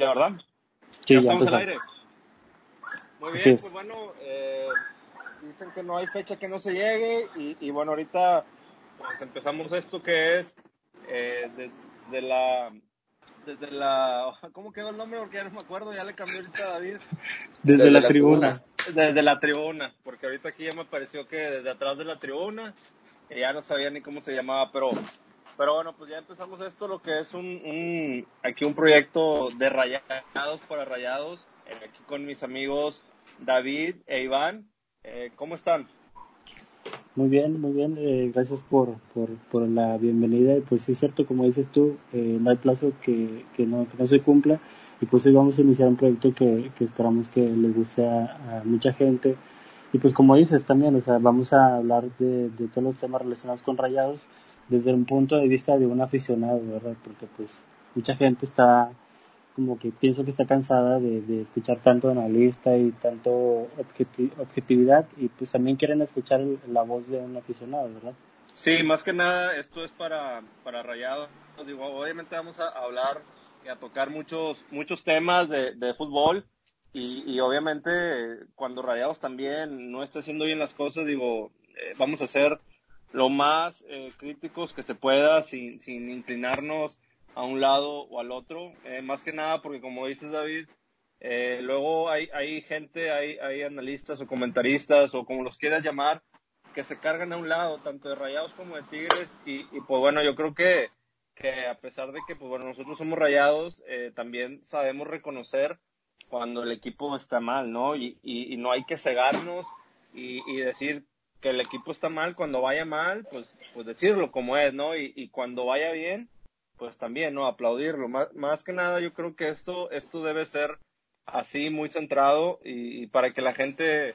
¿Ya, verdad? Sí, ya, ya estamos al aire. Muy bien, es. pues bueno, eh, dicen que no hay fecha que no se llegue y, y bueno, ahorita pues empezamos esto que es eh, desde la... Desde la... ¿Cómo quedó el nombre? Porque ya no me acuerdo, ya le cambió ahorita a David. Desde, Desde la, la tribuna. Desde la tribuna, porque ahorita aquí ya me pareció que desde atrás de la tribuna, ya no sabía ni cómo se llamaba, pero, pero bueno, pues ya empezamos esto, lo que es un, aquí un proyecto de rayados para rayados, eh, aquí con mis amigos David e Iván. Eh, ¿Cómo están? Muy bien, muy bien. eh, gracias por, por, la bienvenida. Y pues sí es cierto, como dices tú, eh, no hay plazo que, que, no, no se cumpla. Y pues hoy vamos a iniciar un proyecto que, que esperamos que les guste a, a mucha gente. Y pues como dices también, o sea, vamos a hablar de, de todos los temas relacionados con rayados desde un punto de vista de un aficionado, ¿verdad? Porque pues mucha gente está como que pienso que está cansada de, de escuchar tanto analista y tanto objeti- objetividad y pues también quieren escuchar la voz de un aficionado, ¿verdad? Sí, más que nada esto es para, para rayados. Digo, obviamente vamos a hablar y a tocar muchos, muchos temas de, de fútbol y, y obviamente cuando Rayados también no está haciendo bien las cosas, digo, eh, vamos a ser lo más eh, críticos que se pueda sin, sin inclinarnos a un lado o al otro. Eh, más que nada porque como dices David, eh, luego hay, hay gente, hay, hay analistas o comentaristas o como los quieras llamar, que se cargan a un lado, tanto de Rayados como de Tigres y, y pues bueno, yo creo que, que a pesar de que pues bueno, nosotros somos Rayados, eh, también sabemos reconocer cuando el equipo está mal, ¿no? Y, y, y no hay que cegarnos y, y decir que el equipo está mal, cuando vaya mal, pues, pues decirlo como es, ¿no? Y, y cuando vaya bien, pues también, ¿no? Aplaudirlo. Más, más que nada, yo creo que esto, esto debe ser así, muy centrado y, para que la gente,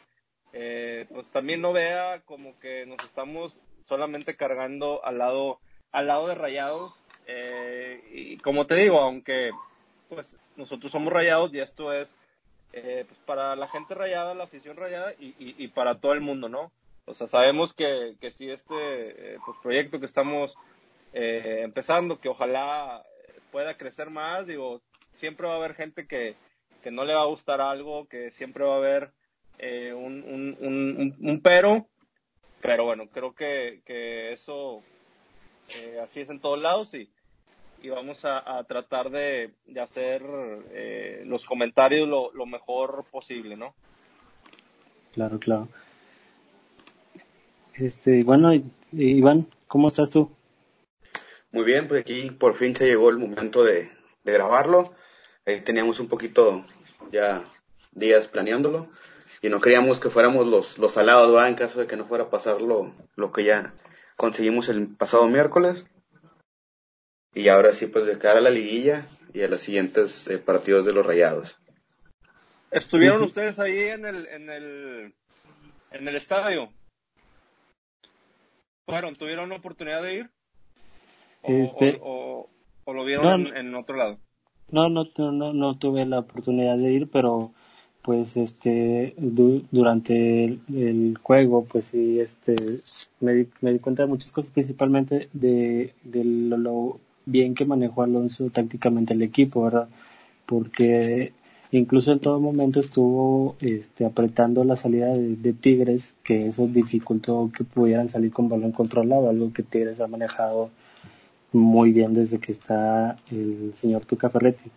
eh, pues también no vea como que nos estamos solamente cargando al lado, al lado de rayados. Eh, y como te digo, aunque, pues nosotros somos rayados y esto es, eh, pues para la gente rayada, la afición rayada y, y para todo el mundo, ¿no? O sea, sabemos que, que si este eh, pues, proyecto que estamos eh, empezando, que ojalá pueda crecer más, digo, siempre va a haber gente que, que no le va a gustar algo, que siempre va a haber eh, un, un, un, pero, pero bueno, creo que, que eso eh, así es en todos lados y, y vamos a, a tratar de, de hacer los comentarios lo, lo mejor posible, ¿no? Claro, claro. Este, bueno, Iván, ¿cómo estás tú? Muy bien, pues aquí por fin se llegó el momento de, de grabarlo. Eh, teníamos un poquito ya días planeándolo y no queríamos que fuéramos los, los salados, ¿va? En caso de que no fuera a pasar lo, lo que ya conseguimos el pasado miércoles. Y ahora sí, pues de cara a la liguilla y a los siguientes eh, partidos de los rayados. ¿Estuvieron Sí, sí. ustedes ahí en el, en el, en el estadio? ¿Fueron? ¿Tuvieron la oportunidad de ir? ¿O, Este- o, o- o lo vieron No, en, otro lado? No, no, no, no, no tuve la oportunidad de ir, pero pues este du- durante el, el juego pues sí este me di, me di cuenta de muchas cosas principalmente de, de lo, lo bien que manejó Alonso tácticamente el equipo verdad porque incluso en todo momento estuvo este apretando la salida de, Tigres que eso dificultó que pudieran salir con balón controlado algo que Tigres ha manejado muy bien desde que está el señor Tuca Ferretti.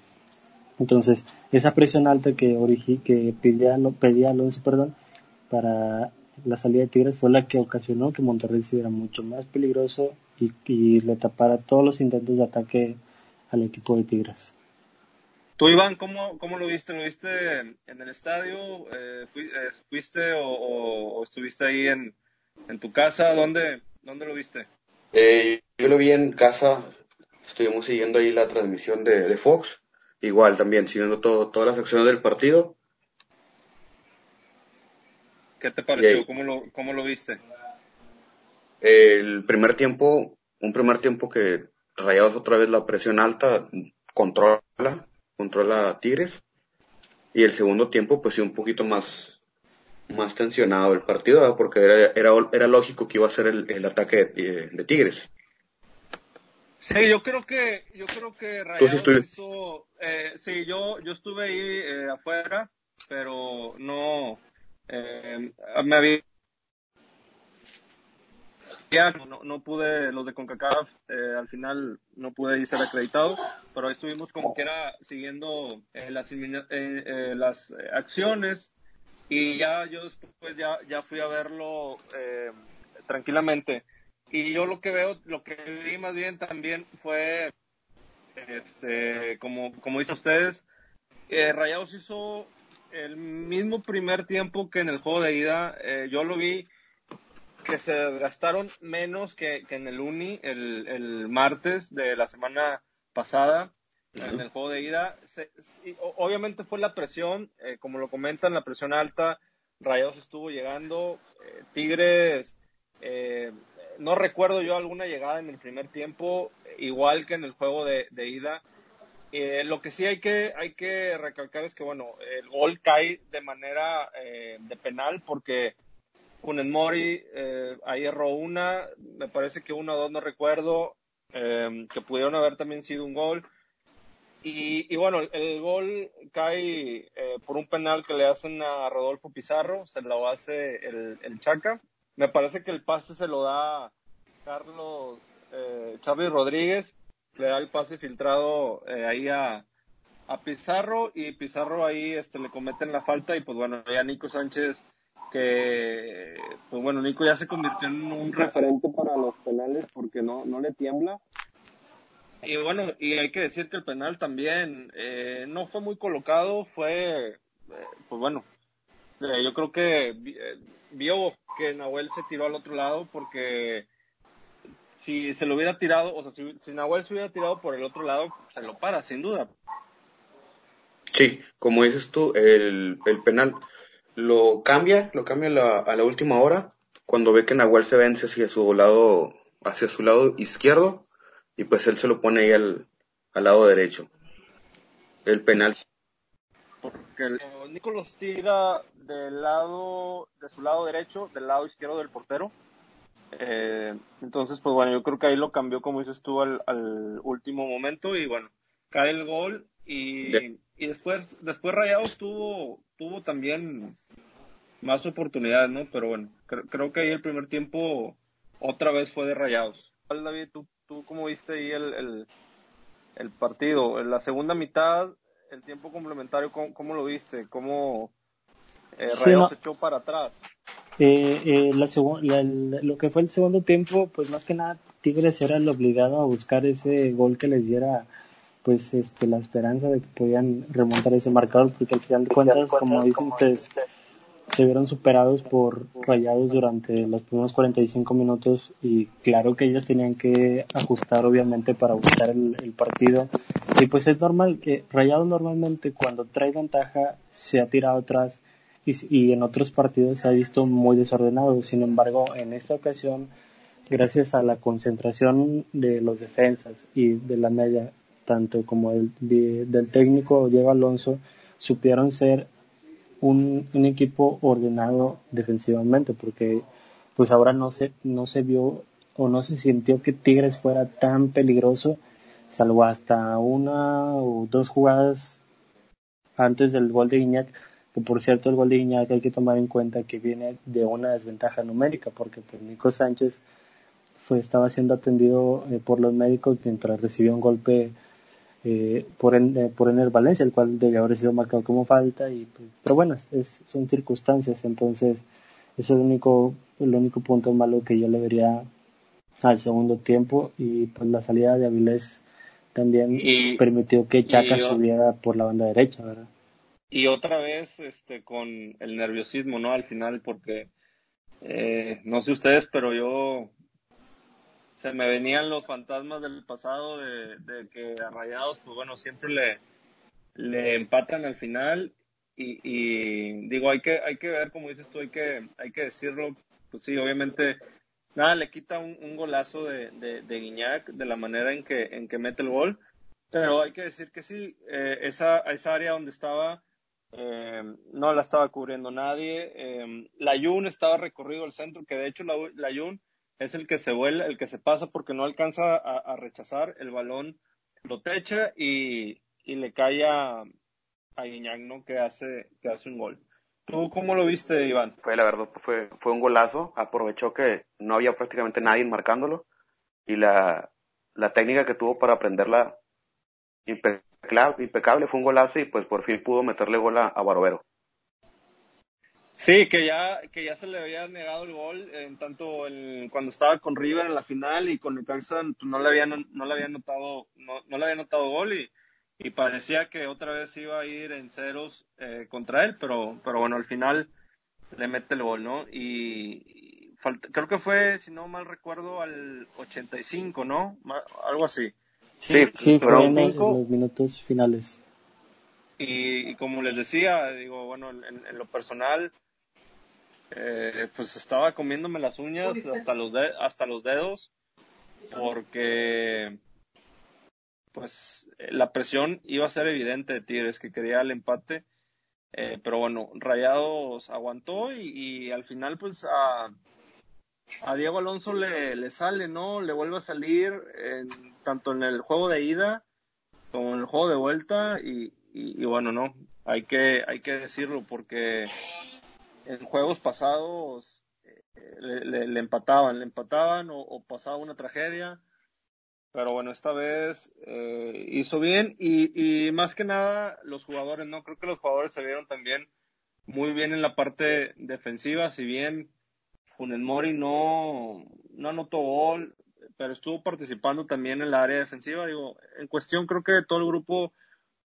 Entonces, esa presión alta que, origi que pedía, pedía Alonso perdón, para la salida de Tigres fue la que ocasionó que Monterrey se viera mucho más peligroso y le tapara todos los intentos de ataque al equipo de Tigres. ¿Tú, Iván, cómo, cómo lo viste? ¿Lo viste en el estadio? Eh, eh, ¿Fuiste o, o- o estuviste ahí en, en tu casa? ¿Dónde, ¿Dónde lo viste? Eh, yo lo vi en casa, estuvimos siguiendo ahí la transmisión de, de Fox, igual también siguiendo todo, todas las acciones del partido. ¿Qué te pareció? ¿Cómo lo, cómo lo viste? El primer tiempo, un primer tiempo que Rayados otra vez la presión alta, controla, controla a Tigres. Y el segundo tiempo, pues sí, un poquito más, más tensionado el partido, ¿verdad? porque era, era, era lógico que iba a ser el, el ataque de, de Tigres. Sí, yo creo que, yo creo que Rayados hizo, eh, sí, yo, yo estuve ahí eh, afuera, pero no, eh, me había no, no pude, los de CONCACAF, eh, al final no pude ser acreditado, pero estuvimos como que era siguiendo eh, las, eh, las acciones y ya yo después ya, ya fui a verlo tranquilamente. Y yo lo que veo, lo que vi más bien también fue, este, como, como dicen ustedes, Rayados hizo el mismo primer tiempo que en el juego de ida. yo lo vi que se desgastaron menos que, en el Uni el, martes de la semana pasada, en el juego de ida. obviamente fue la presión, eh, como lo comentan, la presión alta. Rayos estuvo llegando. Eh, Tigres, eh, no recuerdo yo alguna llegada en el primer tiempo, igual que en el juego de, ida. lo que sí hay que, hay que recalcar es que, bueno, el gol cae de manera de penal porque Funes Mori, eh, ahí erró una, me parece que una o dos no recuerdo, eh, que pudieron haber también sido un gol. Y, bueno, el, gol cae eh, por un penal que le hacen a Rodolfo Pizarro, se lo hace el, el Chaca. Me parece que el pase se lo da Carlos eh, Charlie Rodríguez, le da el pase filtrado eh, ahí a, a Pizarro y Pizarro ahí este, le cometen la falta y pues bueno, ya Nico Sánchez que, pues bueno, Nico ya se convirtió en un referente para los penales porque no, no le tiembla. Y bueno, y hay que decir que el penal también eh, no fue muy colocado, fue, eh, pues bueno, eh, yo creo que vio que Nahuel se tiró al otro lado porque si se lo hubiera tirado, o sea, si, si Nahuel se hubiera tirado por el otro lado, se lo para, sin duda. Sí, como dices tú, el, el penal lo cambia, lo cambia a la última hora, cuando ve que Nahuel se vence hacia su lado, hacia su lado izquierdo, y pues él se lo pone ahí al, al lado derecho. El penal. Porque el, Nicolás tira del lado, de su lado derecho, del lado izquierdo del portero. Eh, entonces, pues bueno, yo creo que ahí lo cambió, como dices tú, al, al último momento y bueno, cae el gol y, y después, después Rayados tuvo, tuvo también más oportunidades, ¿no? Pero bueno, creo que ahí el primer tiempo otra vez fue de Rayados. David, ¿tú, tú cómo viste ahí el, el, el partido? En la segunda mitad, el tiempo complementario, ¿cómo, lo viste? ¿Cómo eh, Rayados se echó para atrás? Eh, eh, la lo que fue el segundo tiempo, pues más que nada Tigres era el obligado a buscar ese gol que les diera pues este la esperanza de que podían remontar ese marcador porque al final de cuentas como dicen ustedes se vieron superados por rayados durante los primeros 45 minutos y claro que ellos tenían que ajustar obviamente para buscar el, partido. Y pues es normal que rayados normalmente cuando trae ventaja se ha tirado atrás y, y en otros partidos se ha visto muy desordenado. Sin embargo en esta ocasión gracias a la concentración de los defensas y de la media tanto como el del técnico Diego Alonso, supieron ser un, un, equipo ordenado defensivamente, porque pues ahora no se, no se vio o no se sintió que Tigres fuera tan peligroso, salvo hasta una o dos jugadas antes del gol de Guiñac, que por cierto el gol de Guiñac hay que tomar en cuenta que viene de una desventaja numérica, porque pues Nico Sánchez fue, estaba siendo atendido eh, por los médicos mientras recibió un golpe eh, por, en, eh, por Ener Valencia, el cual debe haber sido marcado como falta, y, pues, pero bueno, es, son circunstancias, entonces es el único, el único punto malo que yo le vería al segundo tiempo, y pues la salida de Avilés también permitió que Chaca subiera por la banda derecha, ¿verdad? Y otra vez este con el nerviosismo, ¿no? Al final, porque eh, no sé ustedes, pero yo se me venían los fantasmas del pasado de, que a Rayados, pues bueno, siempre le, le empatan al final y, digo, hay que, hay que ver, como dices tú, hay que, hay que decirlo, pues sí, obviamente, nada, le quita un, golazo de, de, de, Guiñac de la manera en que, en que mete el gol, pero hay que decir que sí, eh, esa, esa área donde estaba, eh, no la estaba cubriendo nadie, eh, la Yun estaba recorrido al centro, que de hecho la, la es el que se vuela, el que se pasa porque no alcanza a, rechazar el balón, lo techa y, y le cae a, a. Que hace, que hace un gol. ¿Tú cómo lo viste, Iván? Fue la verdad, fue, fue un golazo. Aprovechó que no había prácticamente nadie marcándolo y la, la técnica que tuvo para aprenderla impecable, impecable, fue un golazo y pues por fin pudo meterle gol a, a Barovero. Sí, que ya, que ya se le había negado el gol, en tanto el, cuando estaba con River en la final y con Necaxa pues, no le había, no, le había notado, no, no le había notado gol y, y parecía que otra vez iba a ir en ceros eh, contra él, pero, pero bueno, al final le mete el gol, ¿no? Y, creo que fue, si no mal recuerdo, al 85, ¿no? algo así. Sí, sí, fueron los minutos finales. Y, como les decía, digo, bueno, en lo personal, eh, pues estaba comiéndome las uñas hasta los, hasta los dedos porque pues la presión iba a ser evidente de Tigres que quería el empate eh, pero bueno Rayados aguantó y, al final pues a, a Diego Alonso le, le, sale no le vuelve a salir tanto en el juego de ida como en el juego de vuelta y, y, y bueno no hay que hay que decirlo porque en juegos pasados eh, le, empataban, le empataban o, pasaba una tragedia. Pero bueno, esta vez eh, hizo bien y, más que nada los jugadores, ¿no? Creo que los jugadores se vieron también muy bien en la parte defensiva, si bien Funes Mori no, no anotó gol, pero estuvo participando también en la área defensiva. Digo, en cuestión creo que todo el grupo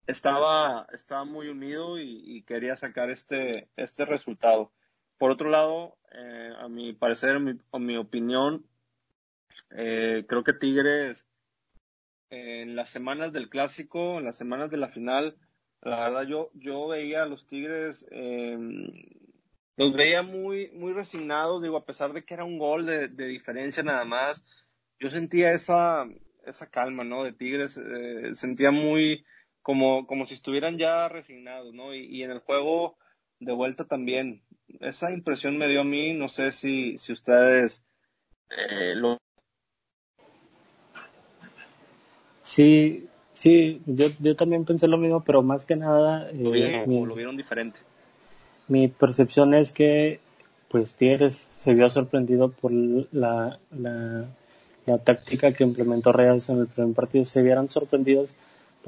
estaba, estaba muy unido y, quería sacar este, este resultado. Por otro lado, eh, a mi parecer, o mi, opinión, eh, creo que Tigres en las semanas del clásico, en las semanas de la final, la verdad yo, yo veía a los Tigres, em, los veía muy, muy resignados, digo, a pesar de que era un gol de, diferencia nada más, yo sentía esa, esa calma, ¿no? De Tigres, eh, sentía muy, como, como si estuvieran ya resignados, ¿no? Y, en el juego de vuelta también. Esa impresión me dio a mí, no sé si, si ustedes eh, lo... Sí, sí, yo, yo también pensé lo mismo, pero más que nada... ¿Lo eh, vieron, lo vieron diferente? Mi percepción es que pues Tigres se vio sorprendido por la, la, la táctica que implementó Reyes en el primer partido. Se vieron sorprendidos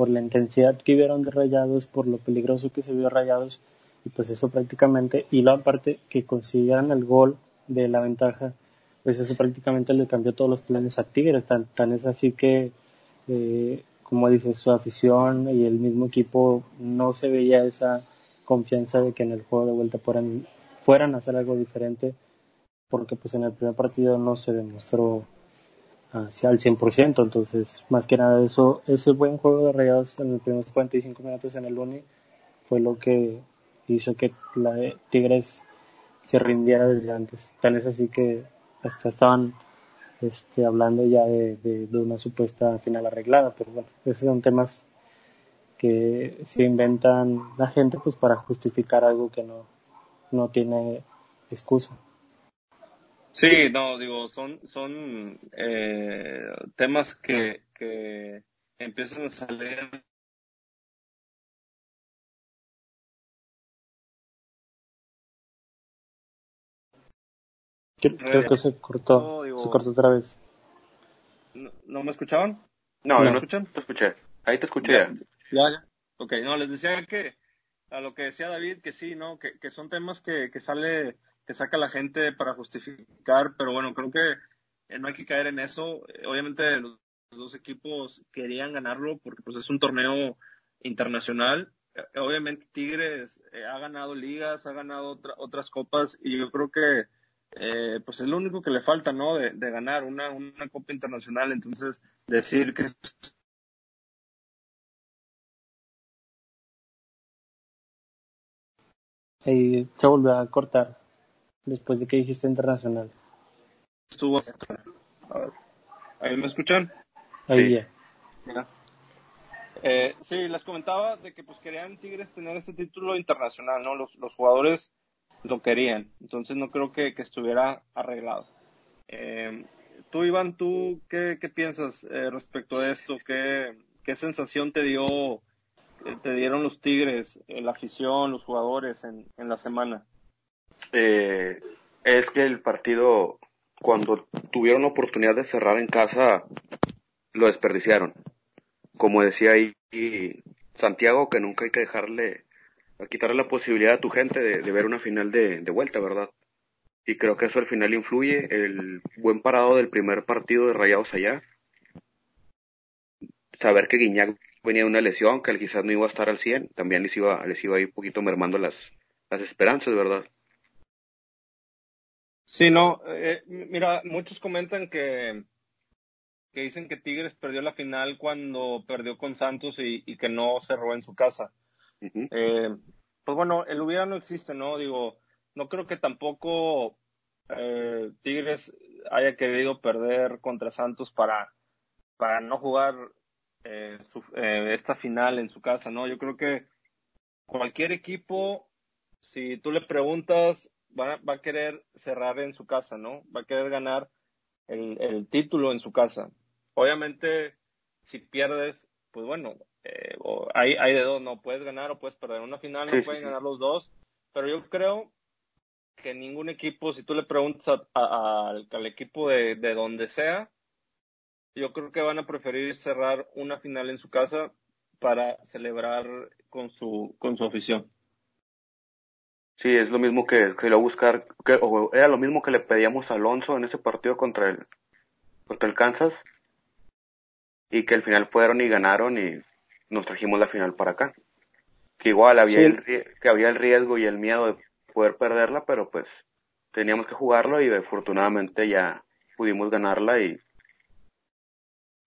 por la intensidad que vieron de Rayados, por lo peligroso que se vio Rayados, y pues eso prácticamente, y la parte que consiguieran el gol de la ventaja, pues eso prácticamente le cambió todos los planes a Tigres, tan, es así que, eh, como dice su afición y el mismo equipo no se veía esa confianza de que en el juego de vuelta fueran, fueran a hacer algo diferente, porque pues en el primer partido no se demostró hacia el 100%, entonces más que nada eso, ese buen juego de rayados en los primeros 45 minutos en el Uni fue lo que hizo que la Tigres se rindiera desde antes. Tal es así que hasta estaban este, hablando ya de, de, una supuesta final arreglada, pero bueno, esos son temas que se inventan la gente pues para justificar algo que no, no tiene excusa. Sí, no, digo, son, son eh, temas que, que empiezan a salir Creo que se cortó, se cortó otra vez. ¿No, me escuchaban? No, no, me escuchan? Te escuché. Ahí te escuché ya. Ya, ya. Ok, no, les decía que, a lo que decía David, que sí, ¿no? Que, que son temas que, que sale, saca la gente para justificar, pero bueno, creo que eh, no hay que caer en eso. Eh, obviamente los, dos equipos querían ganarlo porque pues es un torneo internacional. Eh, obviamente Tigres ha ganado ligas, ha ganado otras copas y yo creo que pues es lo único que le falta, ¿no? De, ganar una, una Copa Internacional. Entonces, decir que se volvió a cortar después de que dijiste internacional. Estuvo. A ver. ¿Ahí me escuchan? Ahí ya. Eh, sí, les comentaba de que pues querían Tigres tener este título internacional, ¿no? Los, los jugadores lo querían. Entonces no creo que, estuviera arreglado. Eh, tú, Iván, ¿tú qué, qué piensas eh, respecto a esto? ¿Qué, ¿Qué sensación te dio, te dieron los Tigres, la afición, los jugadores en, en la semana? Es que el partido, cuando tuvieron la oportunidad de cerrar en casa, lo desperdiciaron. Como decía ahí Santiago, que nunca hay que dejarle, quitarle la posibilidad a tu gente de, ver una final de, vuelta, ¿verdad? Y creo que eso al final influye. El buen parado del primer partido de Rayados allá. Saber que Guiñac venía de una lesión, que él quizás no iba a estar al 100, también les iba, les iba a ir un poquito mermando las, las esperanzas, ¿verdad? Sí, no, eh, mira, muchos comentan que, que dicen que Tigres perdió la final cuando perdió con Santos y, que no cerró en su casa. eh, pues bueno, el hubiera no existe, ¿no? Digo, no creo que tampoco eh, Tigres haya querido perder contra Santos para, para no jugar eh, eh, esta final en su casa, ¿no? Yo creo que cualquier equipo, si tú le preguntas, va, va a querer cerrar en su casa, ¿no? Va a querer ganar el, el título en su casa. Obviamente, si pierdes, pues bueno, eh, hay, hay de dos, no puedes ganar o puedes perder. Una final no pueden ganar los dos, pero yo creo que ningún equipo, si tú le preguntas al equipo de, de donde sea, yo creo que van a preferir cerrar una final en su casa para celebrar con su, con su afición. Sí, es lo mismo que, que lo buscar, que, o era lo mismo que le pedíamos a Alonso en ese partido contra el, contra el Kansas, y que al final fueron y ganaron y nos trajimos la final para acá. Que igual había, el, que había el riesgo y el miedo de poder perderla, pero pues teníamos que jugarlo y afortunadamente ya pudimos ganarla y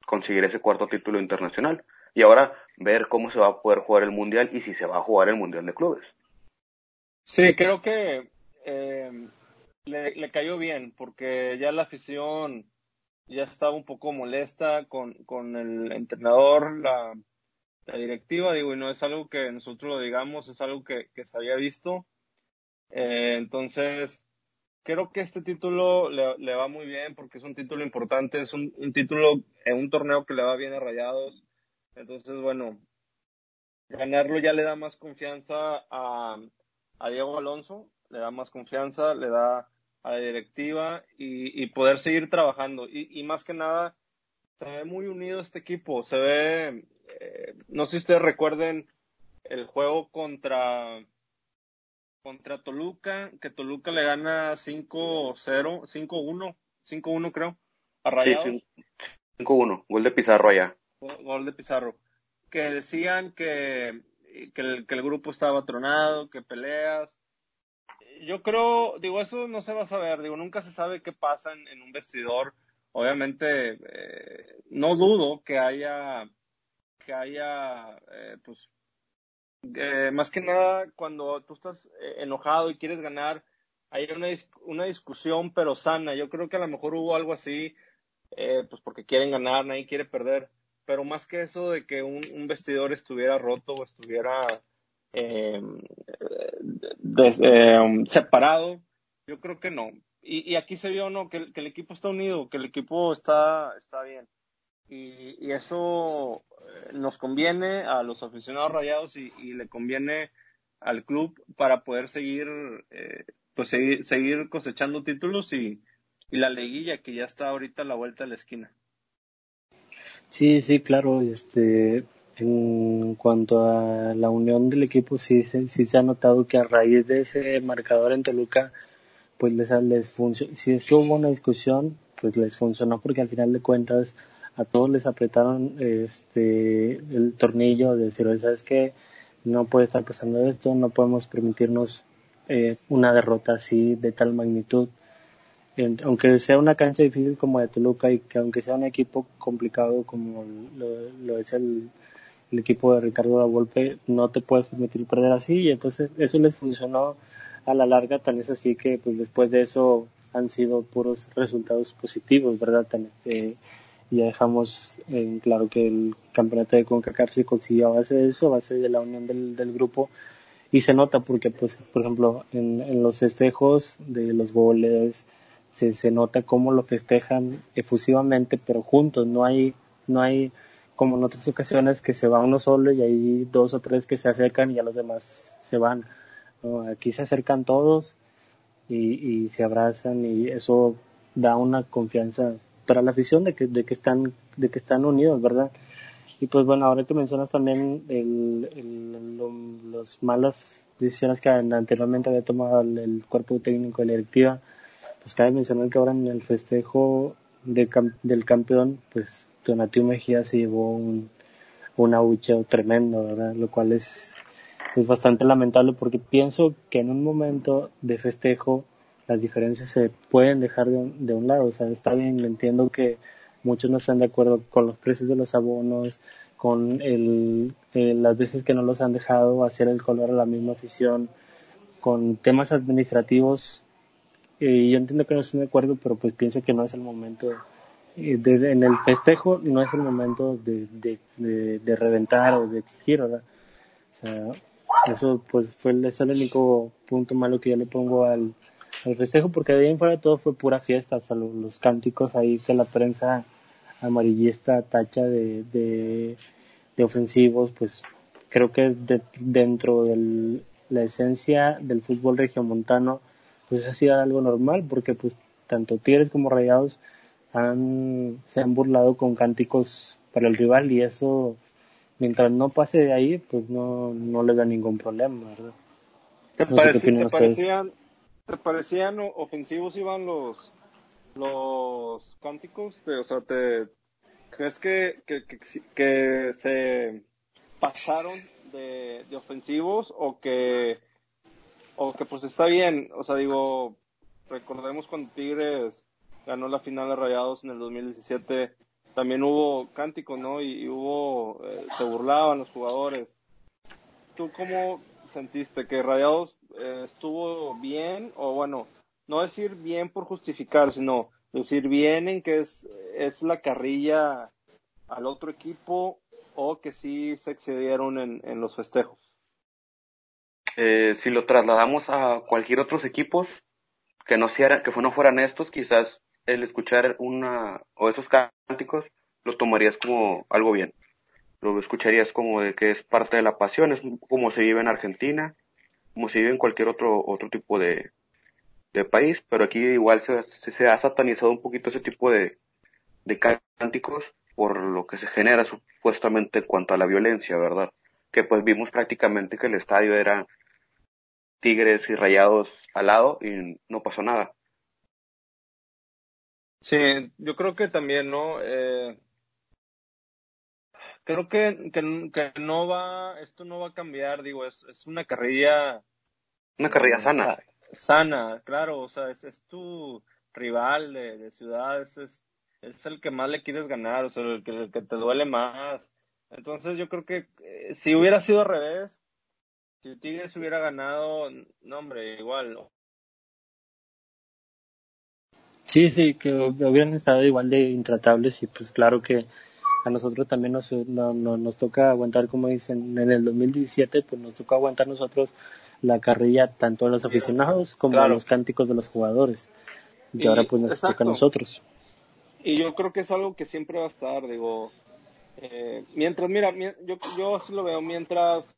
conseguir ese cuarto título internacional. Y ahora ver cómo se va a poder jugar el Mundial y si se va a jugar el Mundial de Clubes. Sí, creo que eh, le, le, cayó bien porque ya la afición ya estaba un poco molesta con, con el entrenador, la, la, directiva, digo, y no es algo que nosotros lo digamos, es algo que, que se había visto. Eh, entonces, creo que este título le, le, va muy bien porque es un título importante, es un, un título en un torneo que le va bien a Rayados. Entonces, bueno, ganarlo ya le da más confianza a, a Diego Alonso, le da más confianza, le da a la directiva y, y poder seguir trabajando. Y, y, más que nada, se ve muy unido este equipo. Se ve, eh, no sé si ustedes recuerden el juego contra, contra Toluca, que Toluca le gana 5-0, 5-1, 5-1 creo, a Rayados. Sí, 5-1, gol de Pizarro allá. Gol de Pizarro. Que decían que, que, el, grupo estaba tronado, que peleas, yo creo, digo, eso no se va a saber, digo, nunca se sabe qué pasa en, un vestidor. Obviamente, eh, no dudo que haya, que haya, eh, pues, eh, más que nada, cuando tú estás enojado y quieres ganar, hay una, una discusión, pero sana. Yo creo que a lo mejor hubo algo así, pues porque quieren ganar, nadie quiere perder. Pero más que eso de que un, un vestidor estuviera roto o estuviera eh, eh, separado, yo creo que no. Y, y aquí se vio no que, que, el equipo está unido, que el equipo está, está bien. Y, y eso eh, nos conviene a los aficionados rayados y, y le conviene al club para poder seguir, eh, pues seguir, seguir cosechando títulos y, y la liguilla que ya está ahorita a la vuelta de la esquina. Sí, sí, claro, este, en cuanto a la unión del equipo, sí, sí, sí se ha notado que a raíz de ese marcador en Toluca, pues les, les funcionó, si es que hubo una discusión, pues les funcionó porque al final de cuentas a todos les apretaron este el tornillo de decir, ¿sabes qué? No puede estar pasando esto, no podemos permitirnos eh, una derrota así de tal magnitud. Aunque sea una cancha difícil como de Toluca y que aunque sea un equipo complicado como lo, es el, equipo de Ricardo La Volpe no te puedes permitir perder así. Y entonces eso les funcionó a la larga. Tan es así que pues después de eso han sido puros resultados positivos verdad tan este, ya dejamos en claro que el campeonato de CONCACAF se consiguió a base de eso a base de la unión del, grupo. Y se nota porque pues por ejemplo en los festejos de los goles se, se nota cómo lo festejan efusivamente, pero juntos, no hay, no hay como en otras ocasiones que se va uno solo y hay dos o tres que se acercan y a los demás se van. Aquí se acercan todos y, y se abrazan y eso da una confianza para la afición de que, de que están, de que están unidos, ¿verdad? Y pues bueno, ahora que mencionas también el, las malas decisiones que anteriormente había tomado el, cuerpo técnico de la directiva, pues cabe mencionar que ahora en el festejo de, del campeón, pues Donatiu Mejía se llevó un, un abucheo tremendo, ¿verdad? Lo cual es, es bastante lamentable porque pienso que en un momento de festejo las diferencias se pueden dejar de un, de un lado. O sea, está bien, entiendo que muchos no están de acuerdo con los precios de los abonos, con el, eh, las veces que no los han dejado hacer el color a la misma afición, con temas administrativos. Y yo entiendo que no están de acuerdo, pero pues pienso que no es el momento. Eh, en el festejo no es el momento de, de, de, reventar o de exigir, ¿verdad? O sea, eso pues fue es el único punto malo que yo le pongo al, el festejo porque de ahí en fuera todo fue pura fiesta, o los, cánticos ahí que la prensa amarillista tacha de, de, ofensivos, pues creo que dentro de la esencia del fútbol regiomontano, pues ha sido algo normal porque pues tanto Tigres como Rayados han, se han burlado con cánticos para el rival y eso mientras no pase de ahí pues no, no le da ningún problema, ¿verdad? ¿Te, parecían, ¿Te parecían ofensivos iban los los cánticos? o sea, ¿te crees que, que, que, se pasaron de, de, ofensivos o que o que pues está bien? O sea, digo, recordemos cuando Tigres ganó la final de Rayados en el 2017, también hubo cánticos, ¿no? Y, hubo, eh, se burlaban los jugadores. ¿Tú cómo sentiste? ¿Que Rayados eh, estuvo bien o bueno, no decir bien por justificar, sino decir bien en que es, es la carrilla al otro equipo o que sí se excedieron en, en los festejos? Eh, si lo trasladamos a cualquier otros equipos que no, que no fueran estos, quizás el escuchar una o esos cánticos lo tomarías como algo bien lo escucharías como de que es parte de la pasión, es como se vive en Argentina, como se vive en cualquier otro, otro tipo de, de país, pero aquí igual se, se, ha satanizado un poquito ese tipo de, de cánticos por lo que se genera supuestamente en cuanto a la violencia, ¿verdad? Que pues vimos prácticamente que el estadio era tigres y rayados al lado y no pasó nada. Sí, yo creo que también, ¿no? Eh, creo que, que, no va, esto no va a cambiar, digo, es, es una carrilla. Una carrilla sana. Sana, claro, o sea, es, es tu rival de, de ciudad, es, es, el que más le quieres ganar, o sea, el que, que te duele más. Entonces yo creo que eh, si hubiera sido al revés, si Tigres hubiera ganado, no hombre, igual. Sí, sí, que hubieran estado igual de intratables y pues claro que a nosotros también nos, nos toca aguantar, como dicen, en el 2017, pues nos toca aguantar nosotros la carrilla tanto de los aficionados como de los cánticos de los jugadores. Y, ahora pues nos toca a nosotros. Y yo creo que es algo que siempre va a estar, digo, eh, mientras, mira, yo, yo así lo veo, mientras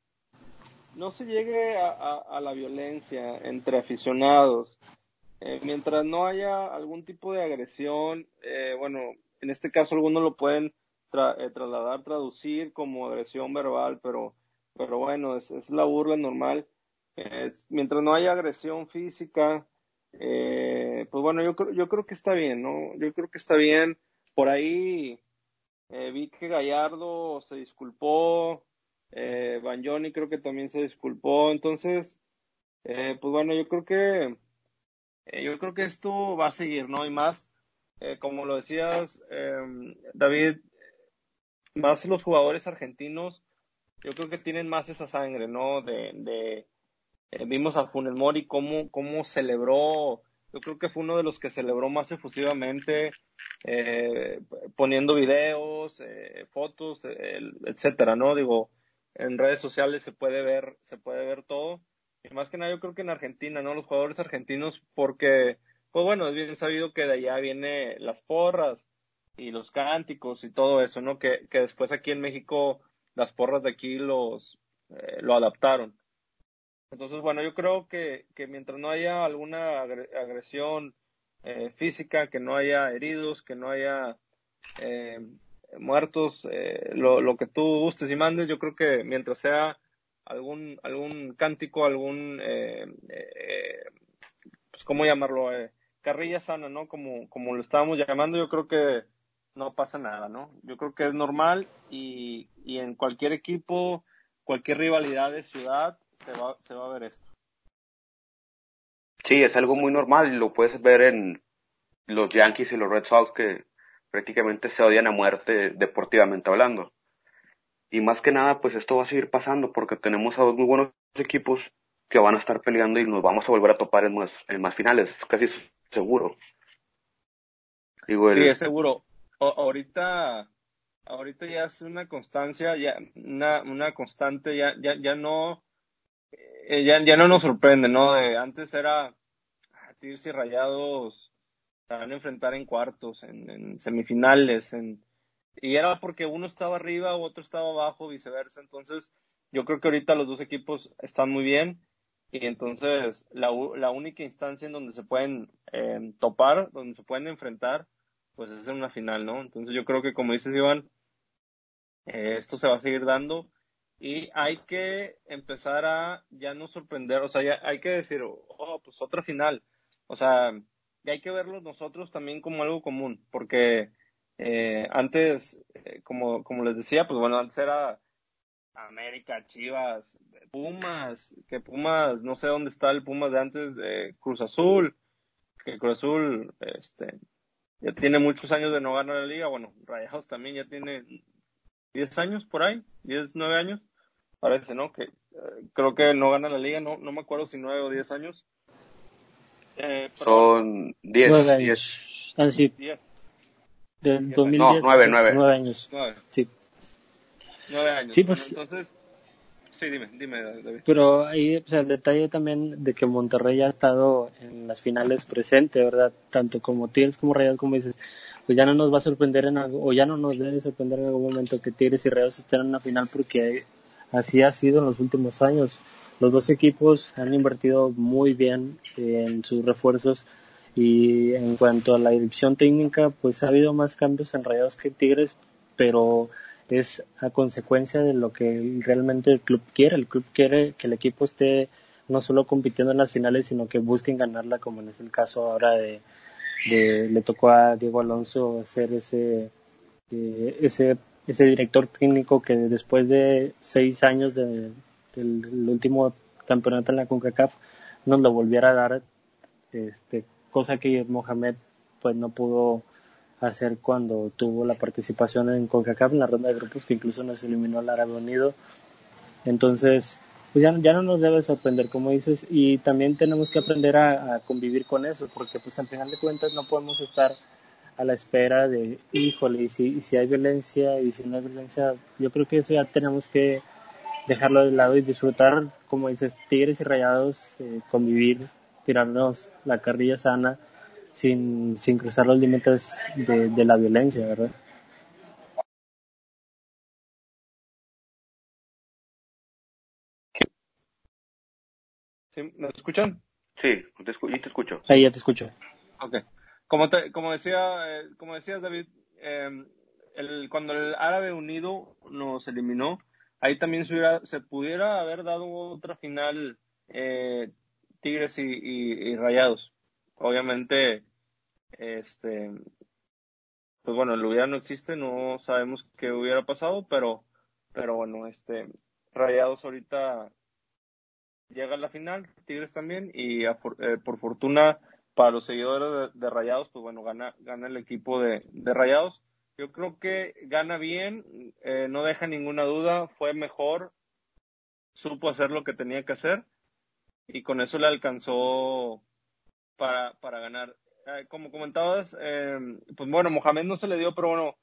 no se llegue a, la violencia entre aficionados, eh, mientras no haya algún tipo de agresión, eh, bueno, en este caso algunos lo pueden eh, trasladar, traducir como agresión verbal, pero, pero bueno, es, es la burla normal. mientras no haya agresión física, eh, pues bueno, yo, yo creo que está bien, ¿no? Yo creo que está bien. Por ahí eh, vi que Gallardo se disculpó, eh, Johnny creo que también se disculpó, entonces, eh, pues bueno, yo creo que yo creo que esto va a seguir, ¿no? Y más, como lo decías, David, más los jugadores argentinos, yo creo que tienen más esa sangre, ¿no? De, eh, vimos a Funes Mori cómo, cómo celebró, yo creo que fue uno de los que celebró más efusivamente, eh, poniendo videos, eh, fotos, etcétera, ¿no? Digo, en redes sociales se puede ver, se puede ver todo. Y más que nada yo creo que en Argentina, ¿no? Los jugadores argentinos, porque pues bueno, es bien sabido que de allá viene las porras y los cánticos y todo eso, ¿no? Que, que después aquí en México las porras de aquí los eh, lo adaptaron. Entonces, bueno, yo creo que, que mientras no haya alguna agresión eh, física, que no haya heridos, que no haya eh, muertos, eh, lo, lo que tú gustes y mandes, yo creo que mientras sea algún algún cántico, algún, eh, eh, pues, ¿cómo llamarlo? Eh, carrilla sana, ¿no? Como, como lo estábamos llamando, yo creo que no pasa nada, ¿no? Yo creo que es normal y, y en cualquier equipo, cualquier rivalidad de ciudad, se va, se va a ver esto. Sí, es algo muy normal y lo puedes ver en los Yankees y los Red Sox que prácticamente se odian a muerte deportivamente hablando. Y más que nada, pues esto va a seguir pasando porque tenemos a dos muy buenos equipos que van a estar peleando y nos vamos a volver a topar en más, en más finales, casi seguro. Digo, el... Sí, es seguro. O, ahorita, ahorita ya es una constancia, ya, una, una constante, ya, ya, ya no, eh, ya, ya no nos sorprende, ¿no? De, antes era Tigres y Rayados van a enfrentar en cuartos, en, en semifinales, en, y era porque uno estaba arriba otro estaba abajo, viceversa. Entonces, yo creo que ahorita los dos equipos están muy bien y entonces la, la única instancia en donde se pueden eh, topar, donde se pueden enfrentar, pues es en una final, ¿no? Entonces yo creo que como dices Iván, eh, esto se va a seguir dando y hay que empezar a ya no sorprender, o sea, ya hay que decir, oh, pues otra final, o sea, y hay que verlo nosotros también como algo común, porque eh, antes, eh, como, como les decía, pues bueno, antes era América, Chivas, Pumas, que Pumas, no sé dónde está el Pumas de antes, de Cruz Azul, que Cruz Azul, este, ya tiene muchos años de no ganar la liga, bueno, Rayados también ya tiene 10 años por ahí, 10, 9 años, parece, ¿no? Que eh, creo que no gana la liga, no, no me acuerdo si 9 o 10 años. Eh, Son 10, 10. Ah, sí. 10. Del 2010. No, 9, 9. 9 años. 9. Sí. 9 años. Sí, pues. Bueno, entonces, sí, dime, dime, David. Pero ahí, o sea, el detalle también de que Monterrey ha estado en las finales presente, ¿verdad? Tanto como Tigres como Rayados, como dices, pues ya no nos va a sorprender en algo, o ya no nos debe sorprender en algún momento que Tigres y Rayados estén en una final porque así ha sido en los últimos años. Los dos equipos han invertido muy bien en sus refuerzos y en cuanto a la dirección técnica, pues ha habido más cambios en Rayados que Tigres, pero es a consecuencia de lo que realmente el club quiere. El club quiere que el equipo esté no solo compitiendo en las finales, sino que busquen ganarla, como en el caso ahora de, de le tocó a Diego Alonso hacer ese, eh, ese, ese director técnico que después de seis años de, del, último campeonato en la CONCACAF nos lo volviera a dar este, cosa que Mohamed pues no pudo hacer cuando tuvo la participación en CONCACAF en la ronda de grupos que incluso nos eliminó el Árabe Unido. Entonces, pues ya, ya no nos debe sorprender, como dices, y también tenemos que aprender a, convivir con eso, porque pues al final de cuentas no podemos estar a la espera de, híjole, y si, si hay violencia y si no hay violencia, yo creo que eso ya tenemos que dejarlo de lado y disfrutar, como dices, tigres y rayados, eh, convivir tirarnos la carrilla sana sin, sin cruzar los límites de, de la violencia, ¿verdad? ¿Sí? ¿Me escuchan? Sí, te escucho, te escucho. Sí, ya te escucho. Ok. Como, te, como, decía, eh, como decías, David, eh, el, cuando el Árabe Unido nos eliminó, ahí también se, hubiera, se pudiera haber dado otra final eh, Tigres y, Rayados. Obviamente, este, pues bueno, el hubiera no existe, no sabemos qué hubiera pasado, pero, pero bueno, este, Rayados ahorita llega a la final, Tigres también, y eh, por fortuna para los seguidores de, Rayados, pues bueno, gana, gana el equipo de Rayados. Yo creo que gana bien, eh, no deja ninguna duda, fue mejor, supo hacer lo que tenía que hacer y con eso le alcanzó para, para ganar. Eh, como comentabas, eh, pues bueno, Mohamed no se le dio, pero bueno,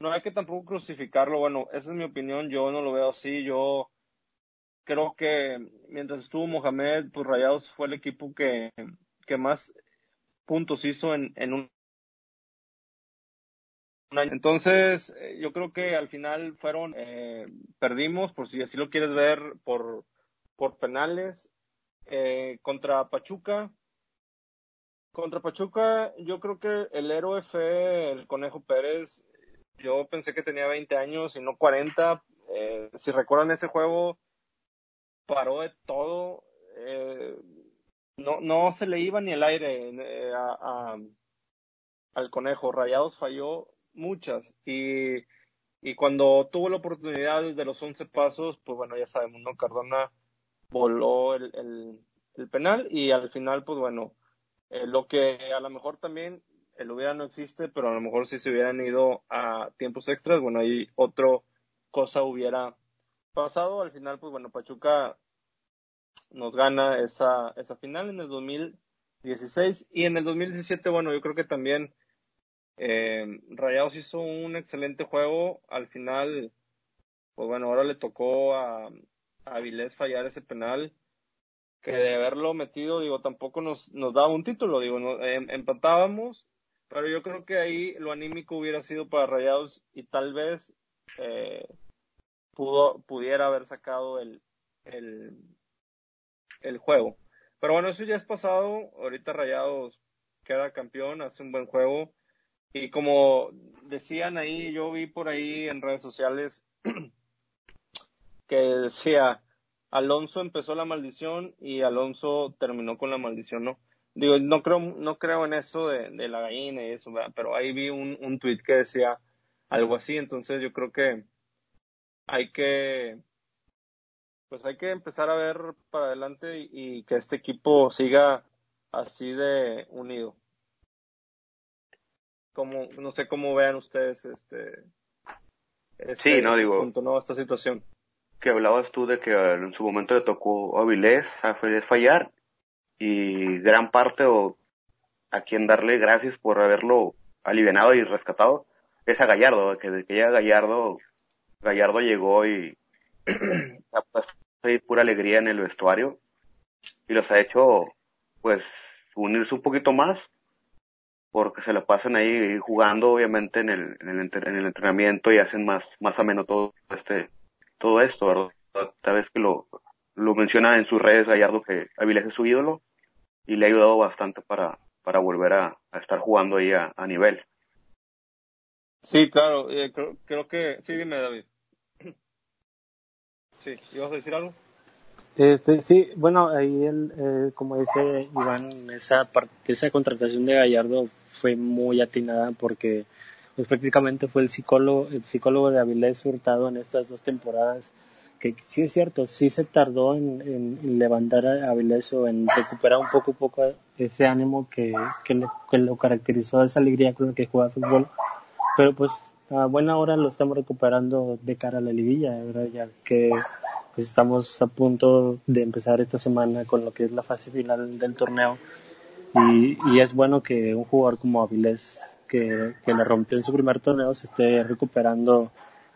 no hay que tampoco crucificarlo. Bueno, esa es mi opinión, yo no lo veo así. Yo creo que mientras estuvo Mohamed, pues Rayados fue el equipo que, que más puntos hizo en, en un. Entonces, eh, yo creo que al final fueron, eh, perdimos, por si así lo quieres ver, por, por penales. Eh, contra Pachuca, contra Pachuca, yo creo que el héroe fue el Conejo Pérez. Yo pensé que tenía 20 años y no 40. Eh, si recuerdan ese juego, paró de todo. No, no se le iba ni el aire a, a, al Conejo. Rayados falló muchas. Y, y cuando tuvo la oportunidad desde los 11 pasos, pues bueno, ya sabemos, ¿no? Cardona voló el, el, penal y al final, pues bueno, eh, lo que a lo mejor también el hubiera no existe, pero a lo mejor si se hubieran ido a tiempos extras, bueno, ahí otra cosa hubiera pasado. Al final, pues bueno, Pachuca nos gana esa, esa final en el 2016 y en el 2017, bueno, yo creo que también eh, Rayados hizo un excelente juego. Al final, pues bueno, ahora le tocó a, a Avilés fallar ese penal que de haberlo metido, digo, tampoco nos, nos daba un título, digo, em, empatábamos, pero yo creo que ahí lo anímico hubiera sido para Rayados y tal vez eh, pudo, pudiera haber sacado el, el, el juego. Pero bueno, eso ya es pasado, ahorita Rayados queda campeón, hace un buen juego y como decían ahí, yo vi por ahí en redes sociales que decía, Alonso empezó la maldición y Alonso terminó con la maldición, ¿no? Digo, no creo, no creo en eso de, la gallina y eso, pero ahí vi un, un tweet que decía algo así, entonces yo creo que hay que, pues hay que empezar a ver para adelante y que este equipo siga así de unido. Como, no sé cómo vean ustedes este, este sí, no este digo, punto, ¿no? esta situación que hablabas tú de que en su momento le tocó a Avilés, a Avilés fallar y gran parte o a quien darle gracias por haberlo alivianado y rescatado es a Gallardo, que desde que llega Gallardo, Gallardo llegó y ha puesto pura alegría en el vestuario y los ha hecho pues unirse un poquito más porque se lo pasan ahí jugando obviamente en el, en el, en el entrenamiento y hacen más, más ameno todo este todo esto, ¿verdad? Tal vez que lo, lo menciona en sus redes Gallardo que Avilés es su ídolo y le ha ayudado bastante para, para volver a, estar jugando ahí a, a, nivel. Sí, claro, eh, creo, creo, que, sí, dime David. Sí, ¿ibas a decir algo? Este, sí, bueno, ahí el, eh, como dice Iván, esa parte, esa contratación de Gallardo fue muy atinada porque pues prácticamente fue el psicólogo, el psicólogo de Avilés Hurtado en estas dos temporadas, que sí es cierto, sí se tardó en, en levantar a Avilés o en recuperar un poco poco ese ánimo que, que, le, que lo caracterizó, esa alegría con la que juega fútbol, pero pues a buena hora lo estamos recuperando de cara a la liguilla, ¿verdad? ya que pues estamos a punto de empezar esta semana con lo que es la fase final del torneo y, y es bueno que un jugador como Avilés que, que rompió en su primer torneo se esté recuperando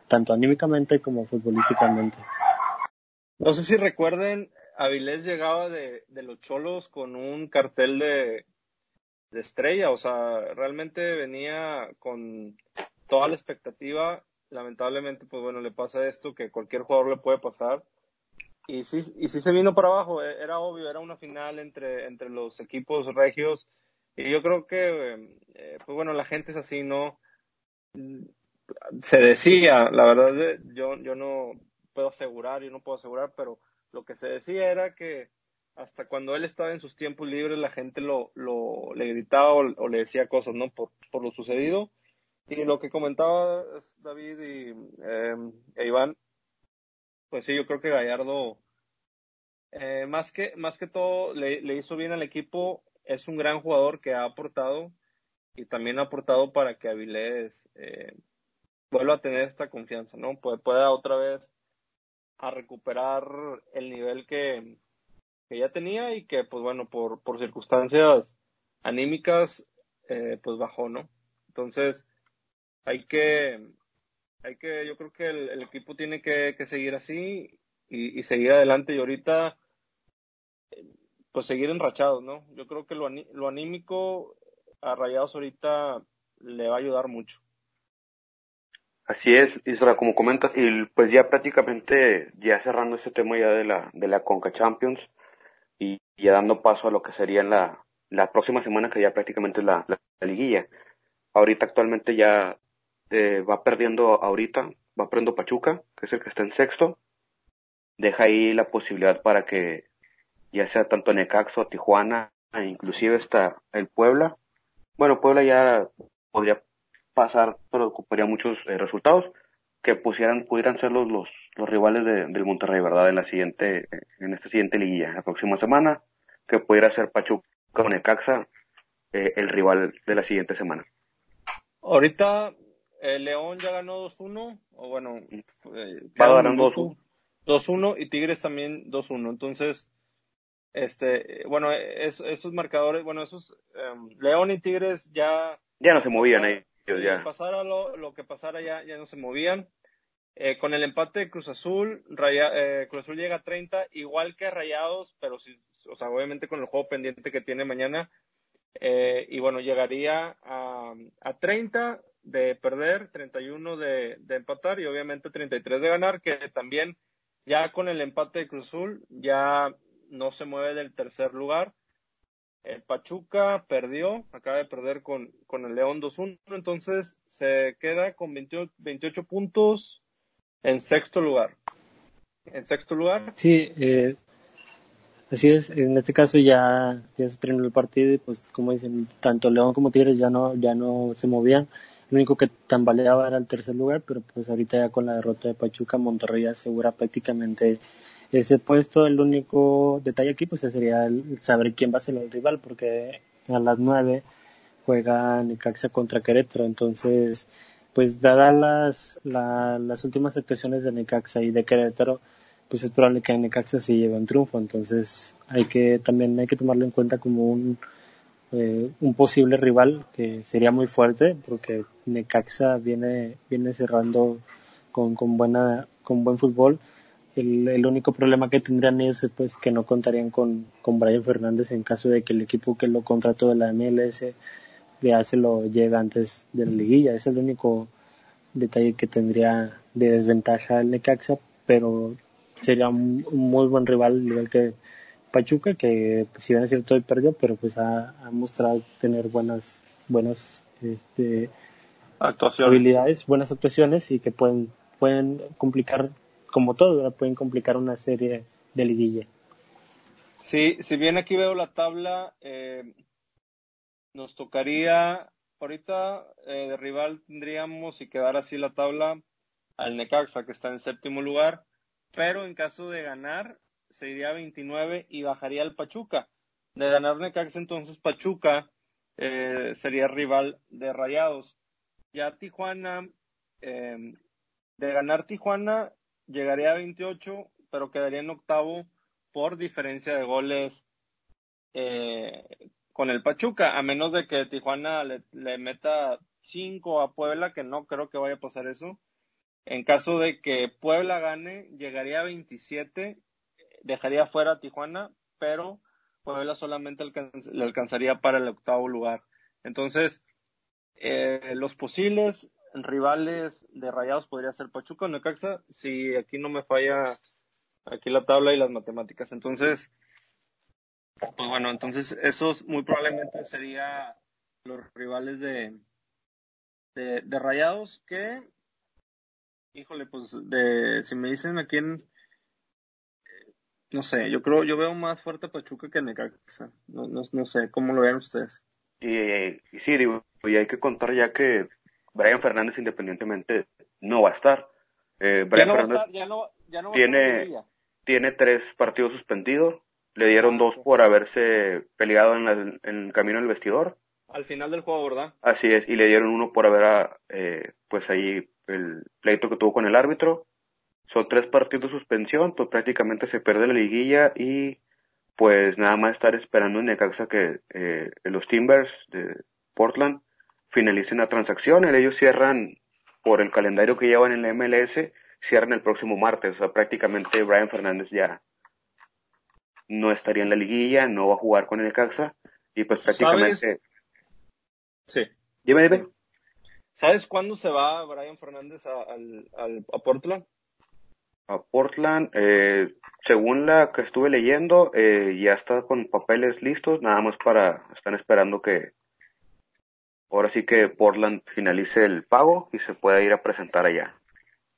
tanto anímicamente como futbolísticamente. No sé si recuerden, Avilés llegaba de, de los Cholos con un cartel de, de estrella, o sea, realmente venía con toda la expectativa. Lamentablemente, pues bueno, le pasa esto que cualquier jugador le puede pasar. Y sí, y sí se vino para abajo, e, era obvio, era una final entre, entre los equipos regios y yo creo que, eh, pues bueno, la gente es así, ¿no? Se decía, la verdad, yo, yo no puedo asegurar, yo no puedo asegurar, pero lo que se decía era que hasta cuando él estaba en sus tiempos libres, la gente lo, lo le gritaba o, o le decía cosas, ¿no? Por, por lo sucedido. Y lo que comentaba David y eh, e Iván, pues sí, yo creo que Gallardo, eh, más que, más que todo, le, le hizo bien al equipo es un gran jugador que ha aportado y también ha aportado para que Avilés eh, vuelva a tener esta confianza, ¿no? Puede, pueda otra vez a recuperar el nivel que, que ya tenía y que, pues bueno, por, por circunstancias anímicas, eh, pues bajó, ¿no? Entonces, hay que, hay que, yo creo que el, equipo tiene que, seguir así y, seguir adelante y ahorita pues seguir enrachados, ¿no? Yo creo que lo, lo anímico a Rayados ahorita le va a ayudar mucho. Así es, Isra, como comentas, y pues ya prácticamente, ya cerrando este tema ya de la, de la Conca Champions, y ya dando paso a lo que sería la, la próxima semana, que ya prácticamente es la, liguilla. Ahorita actualmente ya eh, va perdiendo ahorita, va perdiendo Pachuca, que es el que está en sexto. Deja ahí la posibilidad para que ya sea tanto Necaxo, Tijuana, e inclusive está el Puebla. Bueno, Puebla ya podría pasar, pero ocuparía muchos eh, resultados que pusieran, pudieran ser los, los, los rivales de, del Monterrey, ¿verdad? En la siguiente, en esta siguiente liguilla, la próxima semana, que pudiera ser Pachuca con Necaxa, eh, el rival de la siguiente semana. Ahorita el eh, León ya ganó 2-1, o bueno, eh, va ganando 2-1. 2-1 y Tigres también 2-1. Entonces, este, bueno, esos marcadores, bueno, esos um, León y Tigres ya ya no se movían ahí. Si pasara lo, lo, que pasara ya, ya no se movían. Eh, con el empate de Cruz Azul, Raya, eh, Cruz Azul llega a 30, igual que Rayados, pero sí, o sea, obviamente con el juego pendiente que tiene mañana. Eh, y bueno, llegaría a, a 30 de perder, 31 de, de empatar y obviamente 33 de ganar, que también ya con el empate de Cruz Azul ya no se mueve del tercer lugar. El Pachuca perdió, acaba de perder con, con el León 2-1, entonces se queda con 28, puntos en sexto lugar. En sexto lugar. Sí, eh, así es. En este caso ya, ya se terminó el partido y pues como dicen, tanto León como Tigres ya no, ya no se movían. Lo único que tambaleaba era el tercer lugar, pero pues ahorita ya con la derrota de Pachuca, Monterrey asegura prácticamente ese puesto, el único detalle aquí pues sería el saber quién va a ser el rival, porque a las nueve juega Necaxa contra Querétaro, entonces pues dadas las, las últimas actuaciones de Necaxa y de Querétaro, pues es probable que Necaxa se lleve un triunfo, entonces hay que también hay que tomarlo en cuenta como un eh, un posible rival que sería muy fuerte porque Necaxa viene viene cerrando con, con buena con buen fútbol el, único problema que tendrían es pues que no contarían con, con Brian Fernández en caso de que el equipo que lo contrató de la MLS ya se lo llega antes de la liguilla. Es el único detalle que tendría de desventaja el Necaxa, pero sería un, muy buen rival, igual que Pachuca, que pues, si bien es cierto hoy perdió, pero pues ha, ha mostrado tener buenas, buenas este, habilidades, buenas actuaciones y que pueden, pueden complicar como todo, pueden complicar una serie de liguilla. Sí, si bien aquí veo la tabla, eh, nos tocaría, ahorita eh, de rival tendríamos, si quedara así la tabla, al Necaxa, que está en séptimo lugar, pero en caso de ganar, se iría a 29 y bajaría al Pachuca. De ganar Necaxa, entonces Pachuca eh, sería rival de Rayados. Ya Tijuana, de ganar Tijuana, llegaría a 28, pero quedaría en octavo por diferencia de goles eh, con el Pachuca, a menos de que Tijuana le, meta 5 a Puebla, que no creo que vaya a pasar eso. En caso de que Puebla gane, llegaría a 27, dejaría fuera a Tijuana, pero Puebla solamente le alcanzaría para el octavo lugar. Entonces, eh, los posibles rivales de Rayados podría ser Pachuca o Necaxa, si aquí no me falla aquí la tabla y las matemáticas. Entonces, pues bueno, entonces esos muy probablemente serían los rivales de, de, Rayados que, híjole, pues de, si me dicen a quién, no sé, yo creo, yo veo más fuerte a Pachuca que a Necaxa. No, no, no sé, ¿cómo lo ven ustedes? Y, y sí, digo, y hay que contar ya que Brian Fernández independientemente no va a estar. Eh, Brian Fernández tiene, tiene tres partidos suspendidos. Le dieron dos por haberse peleado en, el camino del vestidor. Al final del juego, ¿verdad? Así es, y le dieron uno por haber, eh, pues ahí, el pleito que tuvo con el árbitro. Son tres partidos de suspensión, pues prácticamente se pierde la liguilla y pues nada más estar esperando en Necaxa que eh, los Timbers de Portland finalicen la transacción. Ellos cierran por el calendario que llevan en la MLS, cierran el próximo martes. O sea, prácticamente Brian Fernández ya no estaría en la liguilla, no va a jugar con el Caxa y pues prácticamente Sí. Dime, dime. ¿Sabes cuándo se va Brian Fernández a, al, al- a Portland? A Portland, eh, según la que estuve leyendo, eh, ya está con papeles listos, nada más para, están esperando que, ahora sí que Portland finalice el pago y se pueda ir a presentar allá.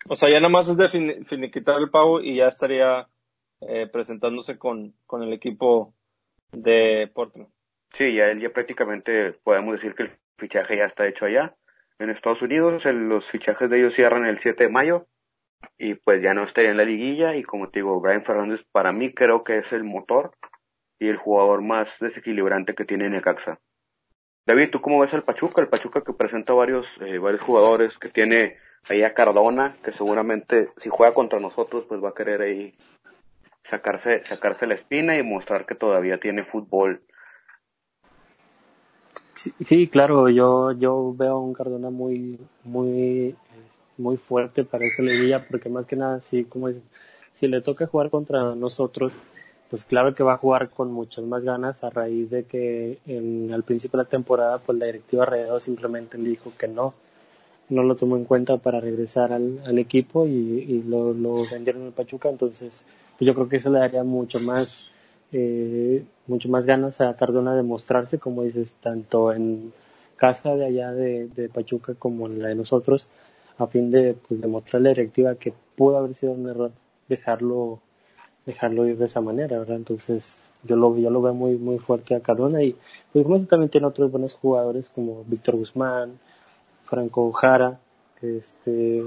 O sea, ya nada más es de fini- finiquitar el pago y ya estaría eh, presentándose con, con el equipo de Portland. Sí, ya, ya prácticamente podemos decir que el fichaje ya está hecho allá. En Estados Unidos, el- los fichajes de ellos cierran el 7 de mayo y pues ya no estaría en la liguilla y como te digo, Brian Fernández para mí creo que es el motor y el jugador más desequilibrante que tiene Necaxa. David, ¿tú cómo ves al Pachuca? El Pachuca que presenta varios, eh, varios jugadores, que tiene ahí a Cardona, que seguramente si juega contra nosotros pues va a querer ahí sacarse, sacarse la espina y mostrar que todavía tiene fútbol Sí, sí, claro, yo, yo veo a un Cardona muy, muy, muy fuerte para esta liguilla, porque más que nada, sí, como es, si le toca jugar contra nosotros, pues claro que va a jugar con muchas más ganas a raíz de que en, al principio de la temporada, pues la directiva Rayado simplemente le dijo que no, no lo tomó en cuenta para regresar al, equipo y, lo vendieron al Pachuca, entonces, pues yo creo que eso le daría mucho más, eh, mucho más ganas a Cardona de mostrarse, como dices, tanto en casa de allá de, de Pachuca como en la de nosotros, a fin de pues, demostrarle a la directiva que pudo haber sido un error dejarlo dejarlo ir de esa manera, ¿verdad? Entonces yo lo, yo lo veo muy muy fuerte a Cardona y pues como también tiene otros buenos jugadores como Víctor Guzmán, Franco Jara, este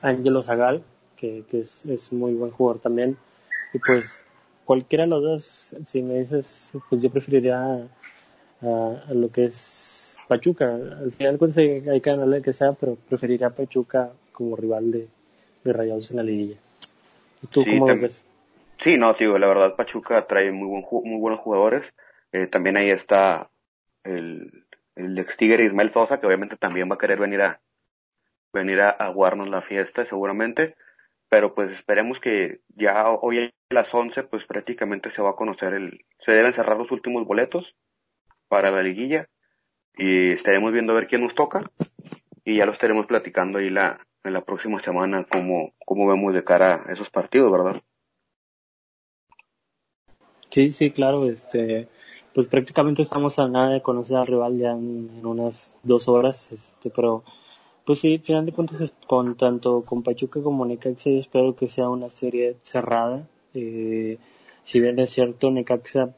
Ángelo Zagal, que, que es, es muy buen jugador también, y pues cualquiera de los dos, si me dices, pues yo preferiría a- a lo que es Pachuca. Al final pues hay, hay que ganarle que sea, pero preferiría a Pachuca como rival de, de Rayados en la liguilla. ¿Y tú Sí, cómo lo ves? Sí, no, digo, la verdad Pachuca trae muy, buen, muy buenos jugadores. Eh, también ahí está el, el ex Tigre Ismael Sosa, que obviamente también va a querer venir a venir a aguarnos la fiesta, seguramente. Pero pues esperemos que ya hoy a las 11, pues prácticamente se va a conocer el, se deben cerrar los últimos boletos para la liguilla y estaremos viendo a ver quién nos toca y ya lo estaremos platicando ahí la, en la próxima semana cómo, cómo vemos de cara a esos partidos, ¿verdad? Sí, sí, claro, este, pues prácticamente estamos a nada de conocer al rival ya en, unas dos horas, este, pero pues sí, al final de cuentas con tanto con Pachuca como Necaxa yo espero que sea una serie cerrada, eh, si bien es cierto Necaxa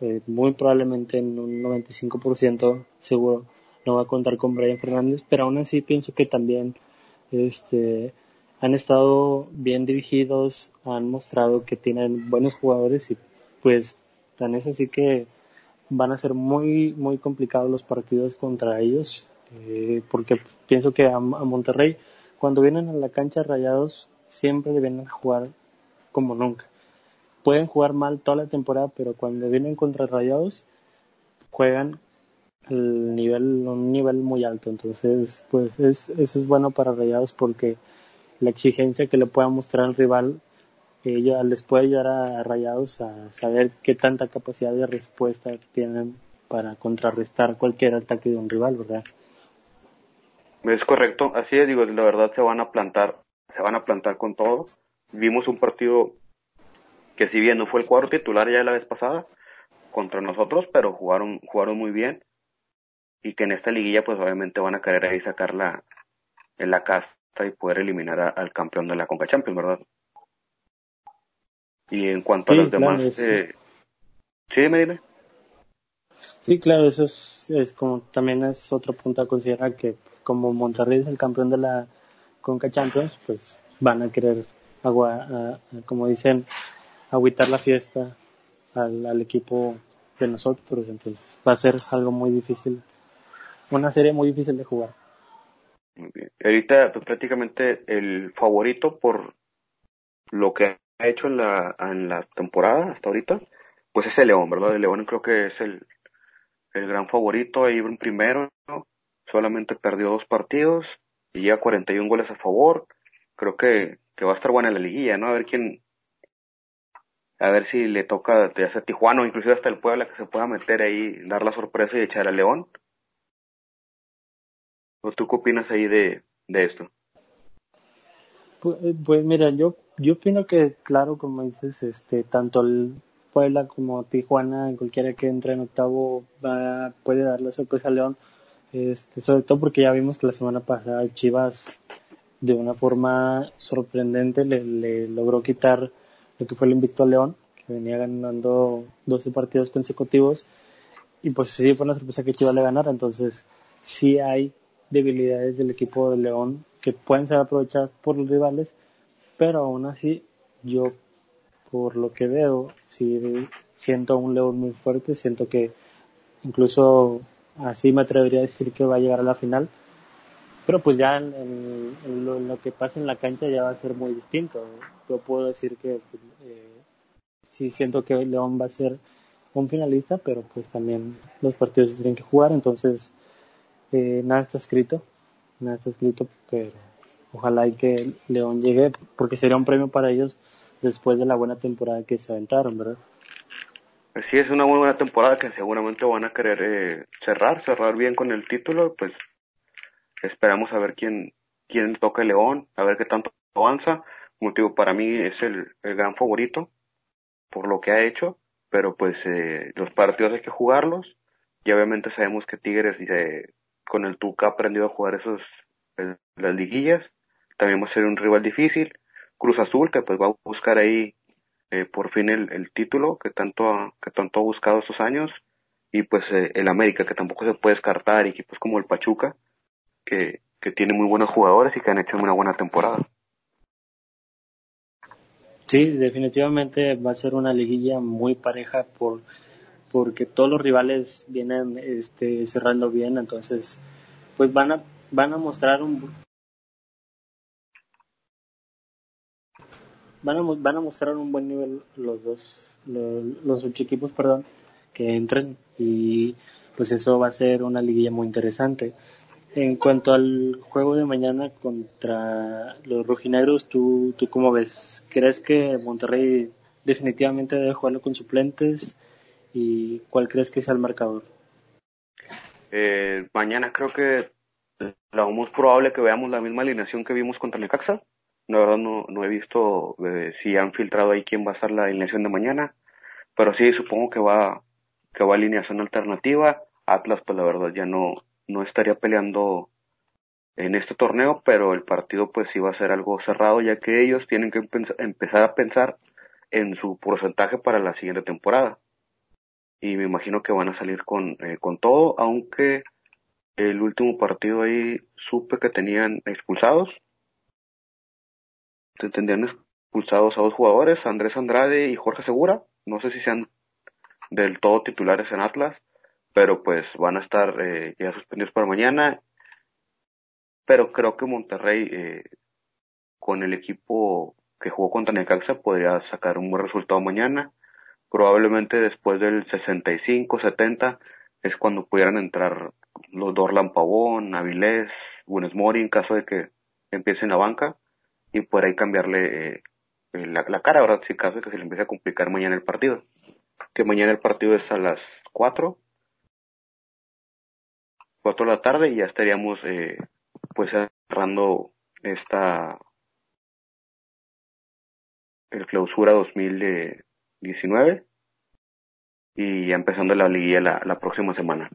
eh, muy probablemente en un 95% seguro no va a contar con Brian Fernández, pero aún así pienso que también este han estado bien dirigidos, han mostrado que tienen buenos jugadores y pues tan es así que van a ser muy muy complicados los partidos contra ellos eh, porque pienso que a, a Monterrey cuando vienen a la cancha rayados siempre deben jugar como nunca pueden jugar mal toda la temporada pero cuando vienen contra rayados juegan el nivel un nivel muy alto entonces pues es eso es bueno para rayados porque la exigencia que le pueda mostrar al rival ella les puede ayudar a Rayados a saber qué tanta capacidad de respuesta tienen para contrarrestar cualquier ataque de un rival, ¿verdad? Es correcto, así es, digo, la verdad se van a plantar, se van a plantar con todo. Vimos un partido que si bien no fue el cuadro titular ya la vez pasada contra nosotros, pero jugaron, jugaron muy bien y que en esta liguilla pues obviamente van a querer ahí sacarla en la casta y poder eliminar a- al campeón de la Conca Champions, ¿verdad? Y en cuanto Sí, a los claro, demás, eh, sí, dime, dime. Sí, claro, eso es, es como también es otro punto a considerar que como Monterrey es el campeón de la Conca Champions, pues van a querer agua, como dicen, agüitar la fiesta al, al equipo de nosotros, entonces va a ser algo muy difícil, una serie muy difícil de jugar. Ahorita pues, prácticamente el favorito por lo que ha hecho en la, en la temporada hasta ahorita, pues es el León, ¿verdad? El León creo que es el, el gran favorito, ahí en primero, solamente perdió dos partidos y lleva 41 goles a favor. Creo que, que va a estar buena la liguilla, ¿no? A ver quién, a ver si le toca ya sea Tijuana o inclusive hasta el Puebla que se pueda meter ahí, dar la sorpresa y echar al León. ¿O tú qué opinas ahí de, de esto? Pues, pues, mira, yo, yo opino que, claro, como dices, este, tanto el Puebla como Tijuana, cualquiera que entre en octavo va, puede darle sorpresa a León, este, sobre todo porque ya vimos que la semana pasada Chivas de una forma sorprendente le, le logró quitar lo que fue el invicto a León, que venía ganando 12 partidos consecutivos, y pues sí fue una sorpresa que Chivas le ganara, entonces sí hay debilidades del equipo de León que pueden ser aprovechadas por los rivales, pero aún así yo por lo que veo sí siento un León muy fuerte, siento que incluso así me atrevería a decir que va a llegar a la final, pero pues ya en, lo, que pasa en la cancha ya va a ser muy distinto. Yo puedo decir que pues, eh, sí siento que León va a ser un finalista, pero pues también los partidos se tienen que jugar, entonces eh, nada está escrito, nada está escrito, pero ojalá y que León llegue, porque sería un premio para ellos después de la buena temporada que se aventaron, ¿verdad? Sí, es una muy buena temporada que seguramente van a querer eh, cerrar, cerrar bien con el título, pues esperamos a ver quién, quién toca el León, a ver qué tanto avanza. motivo para mí es el, el, gran favorito por lo que ha hecho, pero pues eh, los partidos hay que jugarlos y obviamente sabemos que Tigres eh, con el Tuca ha aprendido a jugar esos las liguillas, también va a ser un rival difícil. Cruz Azul que pues va a buscar ahí eh, por fin el, el, título que tanto que tanto ha buscado estos años y pues eh, el América que tampoco se puede descartar equipos como el Pachuca que, que tiene muy buenos jugadores y que han hecho una buena temporada. Sí, definitivamente va a ser una liguilla muy pareja por porque todos los rivales vienen este, cerrando bien, entonces pues van a van a mostrar un van a, van a mostrar un buen nivel los dos los, los ocho equipos perdón que entren y pues eso va a ser una liguilla muy interesante en cuanto al juego de mañana contra los rojinegros, ¿tú, ¿tú cómo ves? ¿Crees que Monterrey definitivamente debe jugarlo con suplentes? ¿Y cuál crees que sea el marcador? Eh, mañana creo que lo más probable que veamos la misma alineación que vimos contra Necaxa. La verdad no, no he visto eh, si han filtrado ahí quién va a ser la alineación de mañana. Pero sí, supongo que va, que va alineación alternativa. Atlas, pues la verdad ya no, no estaría peleando en este torneo, pero el partido pues va a ser algo cerrado, ya que ellos tienen que empezar a pensar en su porcentaje para la siguiente temporada. Y me imagino que van a salir con, eh, con todo, aunque el último partido ahí supe que tenían expulsados. Se tendrían expulsados a dos jugadores, Andrés Andrade y Jorge Segura. No sé si sean del todo titulares en Atlas, pero pues van a estar eh, ya suspendidos para mañana. Pero creo que Monterrey, eh, con el equipo que jugó contra Necaxa, podría sacar un buen resultado mañana. Probablemente después del 65-70 es cuando pudieran entrar los Dorlan Pavón, Avilés, Buenos Mori en caso de que empiecen la banca y por ahí cambiarle eh, la, la, cara, ¿verdad? Si caso de que se le empiece a complicar mañana el partido. Que mañana el partido es a las 4 4 de la tarde y ya estaríamos eh, pues cerrando esta el clausura 2019 y ya empezando la liguilla la, la próxima semana.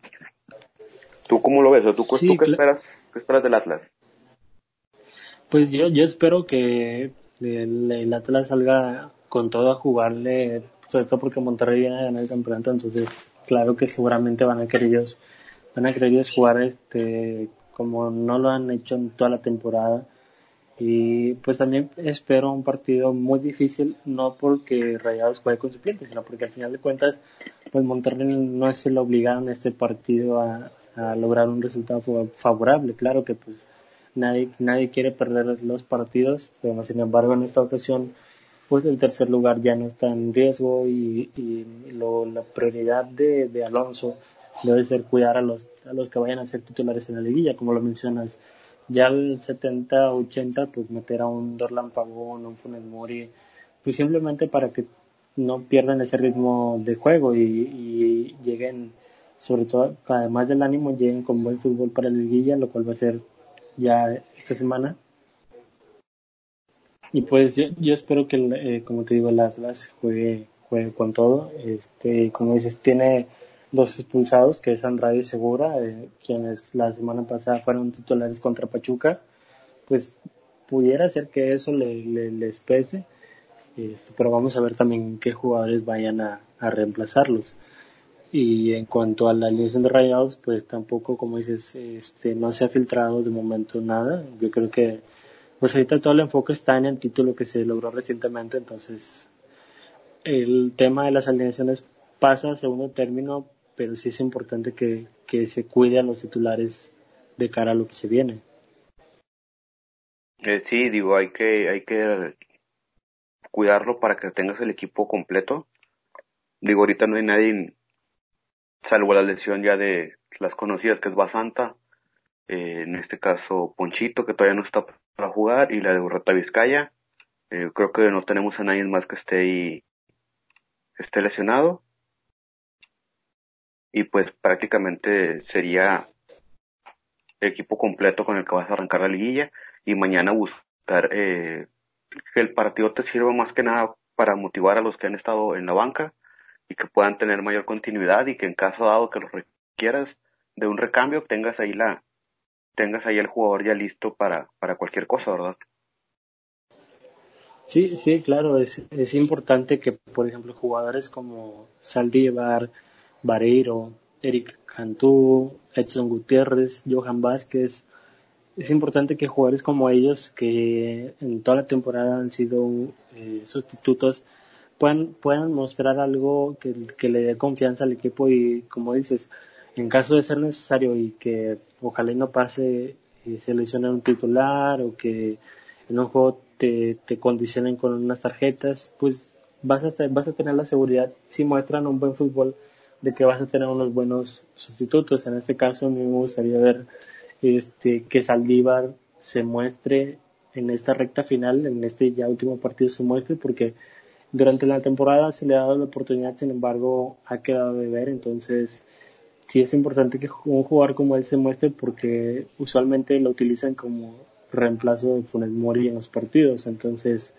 ¿Tú cómo lo ves? ¿Tú, ¿tú qué, esperas, qué esperas del Atlas? Pues yo, yo espero que el, el, Atlas salga con todo a jugarle, sobre todo porque Monterrey viene a ganar el campeonato, entonces claro que seguramente van a querer ellos van a querer jugar este como no lo han hecho en toda la temporada. Y pues también espero un partido muy difícil no porque Rayados juegue con suplentes sino porque al final de cuentas pues Monterrey no es el obligado en este partido a, a lograr un resultado favorable. Claro que pues nadie nadie quiere perder los partidos pero sin embargo en esta ocasión pues el tercer lugar ya no está en riesgo y, y lo, la prioridad de, de Alonso debe ser cuidar a los, a los que vayan a ser titulares en la liguilla, como lo mencionas. Ya al 70-80, pues meter a un Dorlan Pavón, un Funes Mori, pues simplemente para que no pierdan ese ritmo de juego y, y lleguen sobre todo además del ánimo lleguen con buen fútbol para la liguilla, lo cual va a ser ya esta semana. Y pues yo, yo espero que, eh, como te digo, el Atlas juegue, juegue con todo. Este, como dices, tiene dos expulsados, que es Andrade Segura, eh, quienes la semana pasada fueron titulares contra Pachuca. Pues pudiera ser que eso le, le les pese, este, pero vamos a ver también qué jugadores vayan a, a reemplazarlos. Y en cuanto a la alineación de Rayados, pues tampoco, como dices, este, no se ha filtrado de momento nada. Yo creo que, pues ahorita todo el enfoque está en el título que se logró recientemente, entonces el tema de las alineaciones pasa a segundo término, pero sí es importante que, que se cuide a los titulares de cara a lo que se viene. Eh, sí, digo, hay que, hay que cuidarlo para que tengas el equipo completo. Digo, ahorita no hay nadie salvo la lesión ya de las conocidas que es Basanta, eh, en este caso Ponchito que todavía no está para jugar y la de Urrata Vizcaya. Eh, creo que no tenemos a nadie más que esté ahí, esté lesionado. Y pues prácticamente sería equipo completo con el que vas a arrancar la liguilla y mañana buscar eh, que el partido te sirva más que nada para motivar a los que han estado en la banca y que puedan tener mayor continuidad y que en caso dado que los requieras de un recambio tengas ahí la tengas ahí el jugador ya listo para, para cualquier cosa, ¿verdad? Sí, sí, claro, es, es importante que, por ejemplo, jugadores como Saldívar, Vareiro, Eric Cantú, Edson Gutiérrez, Johan Vázquez, es importante que jugadores como ellos, que en toda la temporada han sido eh, sustitutos, puedan, puedan mostrar algo que, le dé confianza al equipo y como dices, en caso de ser necesario y que ojalá no pase y se lesione un titular o que en un juego te, te condicionen con unas tarjetas, pues vas a, vas a tener la seguridad si muestran un buen fútbol de que vas a tener unos buenos sustitutos. En este caso a mí me gustaría ver este, que Saldívar se muestre en esta recta final, en este ya último partido se muestre porque durante la temporada se le ha dado la oportunidad, sin embargo, ha quedado de ver. Entonces, sí es importante que un jugador como él se muestre porque usualmente lo utilizan como reemplazo de Funes Mori en los partidos. Entonces,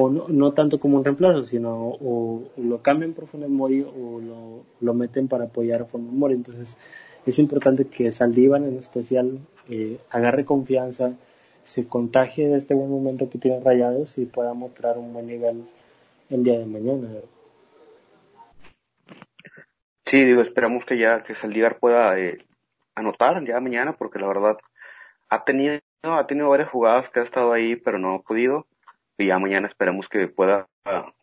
o no, no tanto como un reemplazo, sino o, lo cambian por Funes Mori o lo, lo meten para apoyar a. Entonces, es importante que Saldívar en especial eh, agarre confianza, se contagie de este buen momento que tiene Rayados y pueda mostrar un buen nivel el día de mañana. Sí, digo, esperamos que ya que Saldívar pueda eh, anotar ya mañana, porque la verdad ha tenido, ha tenido varias jugadas que ha estado ahí, pero no ha podido. Y ya mañana esperamos que pueda,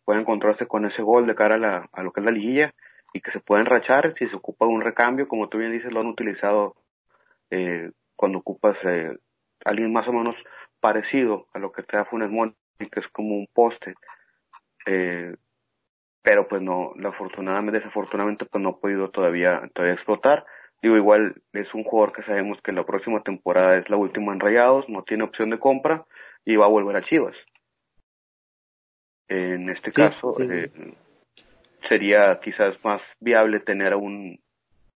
pueda encontrarse con ese gol de cara a lo que es la liguilla y que se pueda enrachar si se ocupa de un recambio, como tú bien dices, lo han utilizado eh, cuando ocupas eh, alguien más o menos parecido a lo que te da Funes Mori, que es como un poste eh, pero pues no, afortunadamente, desafortunadamente pues no ha podido todavía, todavía explotar. Digo, igual es un jugador que sabemos que la próxima temporada es la última en Rayados, no tiene opción de compra y va a volver a Chivas. En este caso, eh, sería quizás más viable tener a un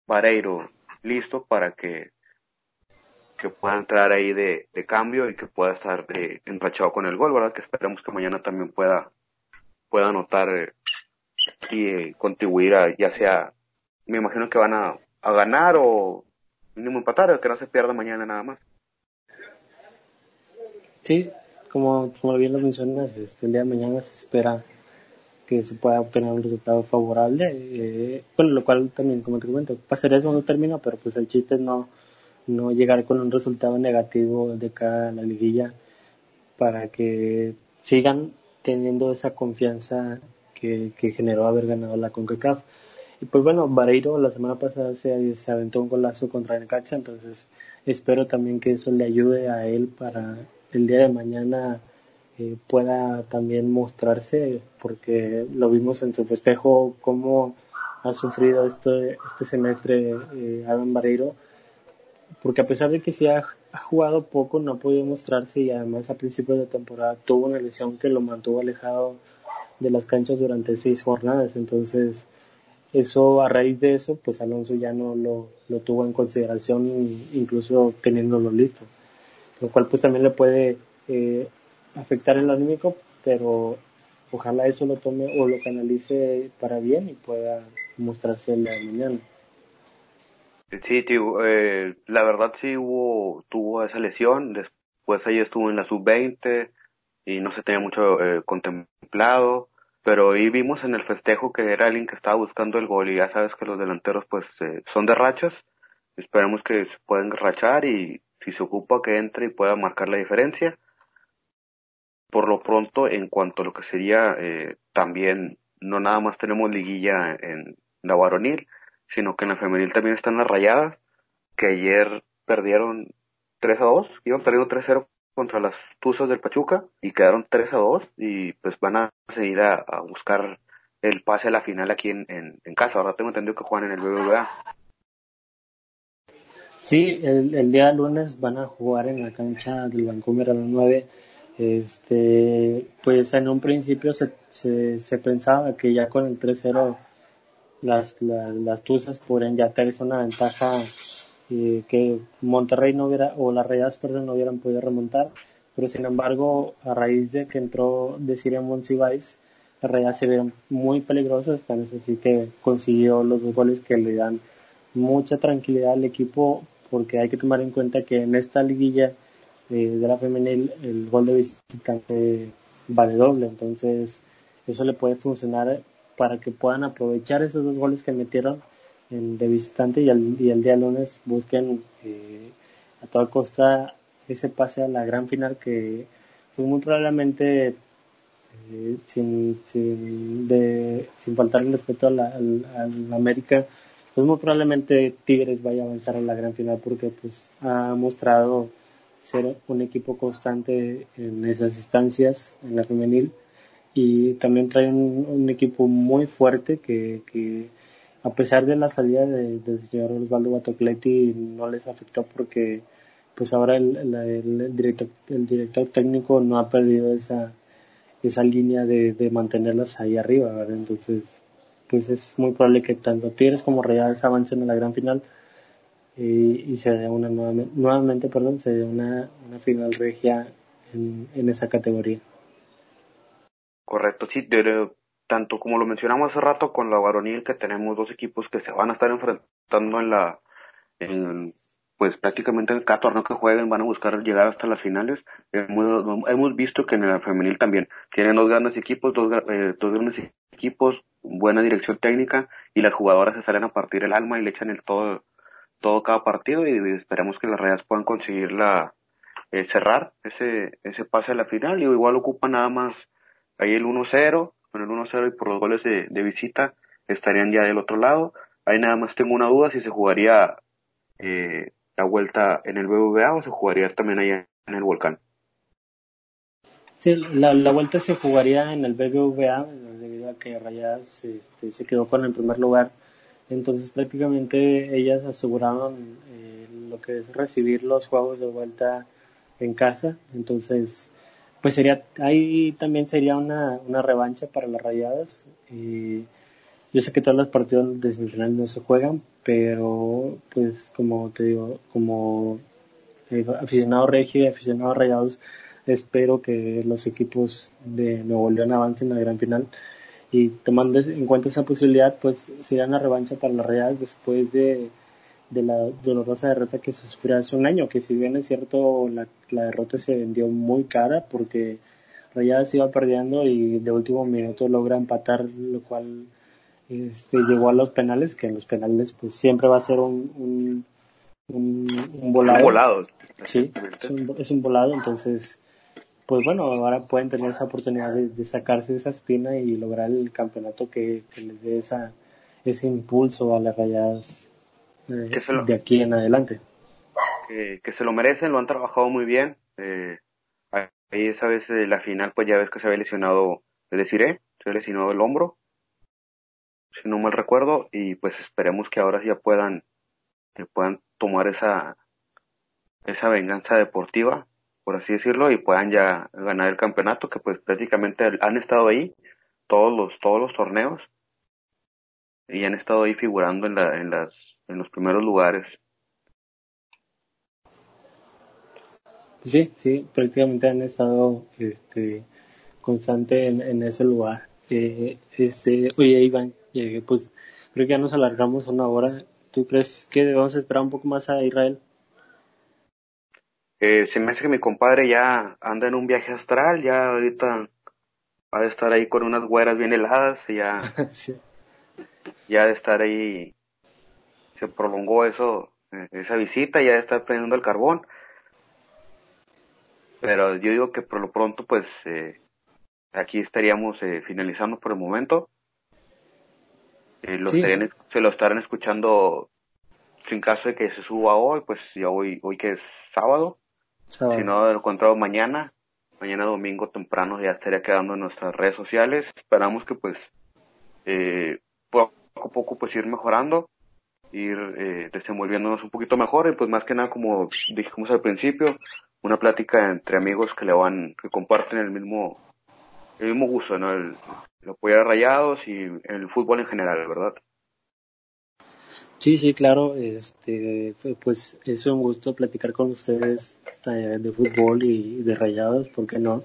Vareiro listo para que, que pueda entrar ahí de, de cambio y que pueda estar eh, enrachado con el gol, ¿verdad? Que esperemos que mañana también pueda pueda anotar eh, y eh, contribuir a, ya sea, me imagino que van a, a ganar o mínimo empatar, que no se pierda mañana nada más. Sí, como, bien lo mencionas, este, el día de mañana se espera que se pueda obtener un resultado favorable, eh, bueno, lo cual también, como te comento, pasaría segundo término, pero pues el chiste es no, no llegar con un resultado negativo de cada la liguilla para que sigan teniendo esa confianza que, generó haber ganado la CONCACAF. Y pues bueno, Vareiro la semana pasada se, se aventó un golazo contra Necaxa, entonces espero también que eso le ayude a él para el día de mañana eh, pueda también mostrarse, porque lo vimos en su festejo, cómo ha sufrido este, este semestre eh, Adam Vareiro, porque a pesar de que sí ha ha jugado poco, no ha podido mostrarse y además a principios de temporada tuvo una lesión que lo mantuvo alejado de las canchas durante seis jornadas. Entonces, eso a raíz de eso, pues Alonso ya no lo, lo tuvo en consideración, incluso teniéndolo listo, lo cual pues también le puede eh, afectar el anímico, pero ojalá eso lo tome o lo canalice para bien y pueda mostrarse el la mañana. Sí, tío, eh, la verdad sí hubo, tuvo esa lesión, después ahí estuvo en la sub-20 y no se tenía mucho eh, contemplado, pero ahí vimos en el festejo que era alguien que estaba buscando el gol y ya sabes que los delanteros pues eh, son de rachas, esperemos que se puedan rachar y si se ocupa que entre y pueda marcar la diferencia. Por lo pronto, en cuanto a lo que sería eh, también, no nada más tenemos liguilla en la varonil, sino que en la femenil también están las rayadas, que ayer perdieron 3 a 2, iban perdiendo 3 a 0 contra las Tuzas del Pachuca y quedaron 3 a 2 y pues van a seguir a, buscar el pase a la final aquí en, en, casa. Ahora tengo entendido que juegan en el BBVA. Sí, el, el día lunes van a jugar en la cancha del Vancouver a las 9. Este, pues en un principio se, se, pensaba que ya con el 3-0 las, las, las Tuzas podrían ya tener una ventaja eh, que Monterrey no hubiera, o las Rayas, perdón, no hubieran podido remontar, pero sin embargo, a raíz de que entró de Siria Monsiváis, las Rayas se vieron muy peligrosas, tan así que consiguió los dos goles que le dan mucha tranquilidad al equipo, porque hay que tomar en cuenta que en esta liguilla eh, de la femenil el gol de visitante vale doble, entonces eso le puede funcionar para que puedan aprovechar esos dos goles que metieron en, de visitante y el, y el día lunes busquen eh, a toda costa ese pase a la gran final que fue muy probablemente eh, sin, sin, de, sin faltar el respeto a la, América pues muy probablemente Tigres vaya a avanzar a la gran final porque pues ha mostrado ser un equipo constante en esas instancias en la femenil y también trae un, equipo muy fuerte que, que, a pesar de la salida del señor Osvaldo Batocletti no les afectó porque pues ahora el, el, director, el director técnico no ha perdido esa, esa línea de, de mantenerlas ahí arriba. Entonces, pues es muy probable que tanto Tigres como Reales avancen a la gran final y, y se dé una nuevamente, nuevamente perdón, se dé una, una final regia en, en esa categoría. Correcto, sí, tanto como lo mencionamos hace rato con la varonil que tenemos dos equipos que se van a estar enfrentando en la, pues prácticamente en cada torneo que jueguen van a buscar llegar hasta las finales. Hemos, visto que en la femenil también tienen dos grandes equipos, dos, eh, dos grandes equipos, buena dirección técnica y las jugadoras se salen a partir el alma y le echan el todo, todo cada partido y, esperemos que las Rayas puedan conseguir la, eh, cerrar ese, ese pase a la final y igual ocupa nada más Ahí el 1-0, con el 1-0 y por los goles de, visita estarían ya del otro lado. Ahí nada más tengo una duda si se jugaría eh, la vuelta en el BBVA o se jugaría también ahí en el Volcán. Sí, la, la vuelta se jugaría en el BBVA debido a que Rayadas este, se quedó con el primer lugar. Entonces prácticamente ellas aseguraron eh, lo que es recibir los juegos de vuelta en casa. Entonces pues sería, ahí también sería una, una revancha para las rayadas. Eh, yo sé que todos los partidos de semifinal no se juegan, pero pues como te digo, como eh, aficionado regio y aficionado rayados, espero que los equipos de Nuevo León avancen a la gran final. Y tomando en cuenta esa posibilidad, pues sería una revancha para las rayadas después de de la dolorosa derrota que sufrió hace un año, que si bien es cierto la, la derrota se vendió muy cara porque Rayadas iba perdiendo y de último minuto logra empatar, lo cual este, llegó a los penales, que en los penales pues siempre va a ser un, un, un, volado. Un volado. Sí, es un, volado, entonces pues bueno, ahora pueden tener esa oportunidad de, sacarse esa espina y lograr el campeonato que, que les dé esa, ese impulso a las rayadas de aquí en adelante. que se lo merecen, lo han trabajado muy bien. Eh, ahí esa vez de la final, pues ya ves que se había lesionado el Desiree, se había lesionado el hombro, si no mal recuerdo, y pues esperemos que ahora ya puedan, que puedan tomar esa, esa venganza deportiva, por así decirlo, y puedan ya ganar el campeonato, que pues prácticamente han estado ahí todos los, todos los torneos y han estado ahí figurando en, la, en, las, en los primeros lugares. Sí, sí, prácticamente han estado este, constante en, en ese lugar. Eh, este, oye, Iván, eh, pues creo que ya nos alargamos una hora. ¿Tú crees que a esperar un poco más a Israel? Eh, se me hace que mi compadre ya anda en un viaje astral, ya ahorita va a estar ahí con unas güeras bien heladas y ya, ya de estar ahí, se prolongó eso, eh, esa visita, ya de estar prendiendo el carbón. Pero yo digo que por lo pronto, pues, eh, aquí estaríamos eh, finalizando por el momento. Eh, Se lo estarán escuchando sin caso de que se suba hoy, pues ya hoy, hoy que es sábado. Si no, lo encontrado mañana. Mañana domingo temprano ya estaría quedando en nuestras redes sociales. Esperamos que pues eh, poco a poco pues ir mejorando, ir eh, desenvolviéndonos un poquito mejor y pues más que nada como dijimos al principio, una plática entre amigos que le van, que comparten el mismo, el mismo gusto, ¿no? El, el apoyar rayados y el fútbol en general, ¿verdad? Sí, sí, claro. Este, pues es un gusto platicar con ustedes eh, de fútbol y de rayados, ¿por qué no?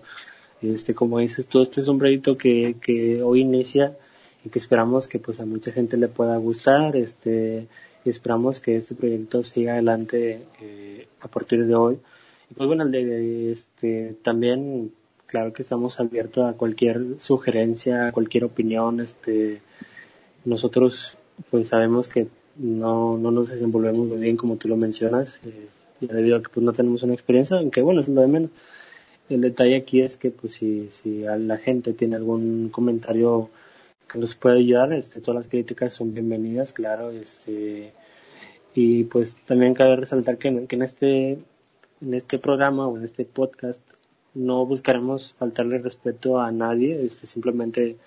Este, como dices tú, este es un proyecto que, que hoy inicia y que esperamos que pues a mucha gente le pueda gustar. Este, esperamos que este proyecto siga adelante eh, a partir de hoy. Y pues bueno, este, también, claro que estamos abiertos a cualquier sugerencia, a cualquier opinión. Este, nosotros pues sabemos que no, no nos desenvolvemos muy bien como tú lo mencionas, eh, debido a que pues no tenemos una experiencia, aunque bueno, es lo de menos. El detalle aquí es que pues si, si la gente tiene algún comentario que nos puede ayudar, este, todas las críticas son bienvenidas, claro, este, y pues también cabe resaltar que, que en este, en este programa o en este podcast no buscaremos faltarle respeto a nadie, este, simplemente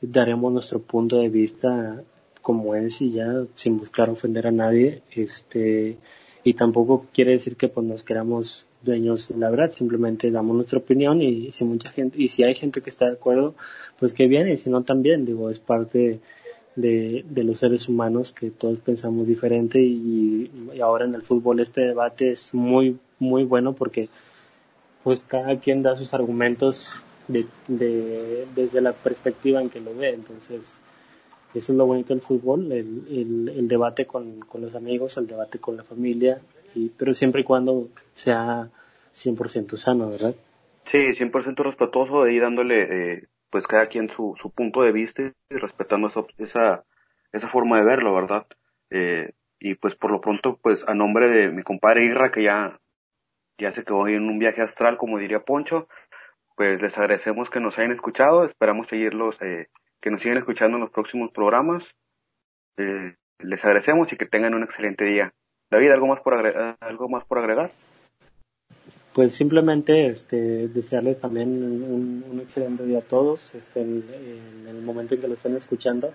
daremos nuestro punto de vista como es y ya sin buscar ofender a nadie este y tampoco quiere decir que pues nos queramos dueños de la verdad simplemente damos nuestra opinión y si mucha gente y si hay gente que está de acuerdo pues que bien y si no también digo es parte de, de los seres humanos que todos pensamos diferente y, y ahora en el fútbol este debate es muy muy bueno porque pues cada quien da sus argumentos de, de, desde la perspectiva en que lo ve entonces eso es lo bonito del fútbol, el, el, el debate con, con, los amigos, el debate con la familia, y, pero siempre y cuando sea 100% sano, ¿verdad? Sí, 100% respetuoso y dándole eh, pues cada quien su, su punto de vista y respetando esa, esa, esa forma de verlo, ¿verdad? Eh, y pues por lo pronto, pues a nombre de mi compadre Irra, que ya, ya se quedó en un viaje astral, como diría Poncho, pues les agradecemos que nos hayan escuchado, esperamos seguirlos eh, que nos siguen escuchando en los próximos programas. Eh, les agradecemos y que tengan un excelente día. David, ¿algo más por agregar? ¿Algo más por agregar? Pues simplemente este, desearles también un, excelente día a todos este, en, el momento en que lo estén escuchando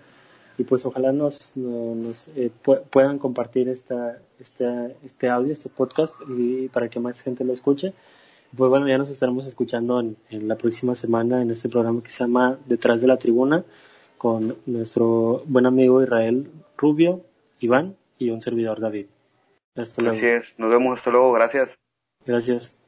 y pues ojalá nos, nos eh, puedan compartir esta, este, este audio, este podcast y para que más gente lo escuche. Pues bueno, ya nos estaremos escuchando en, la próxima semana en este programa que se llama Detrás de la Tribuna con nuestro buen amigo Israel Rubio, Iván y un servidor David. Hasta luego. Así es, nos vemos, hasta luego, gracias. Gracias.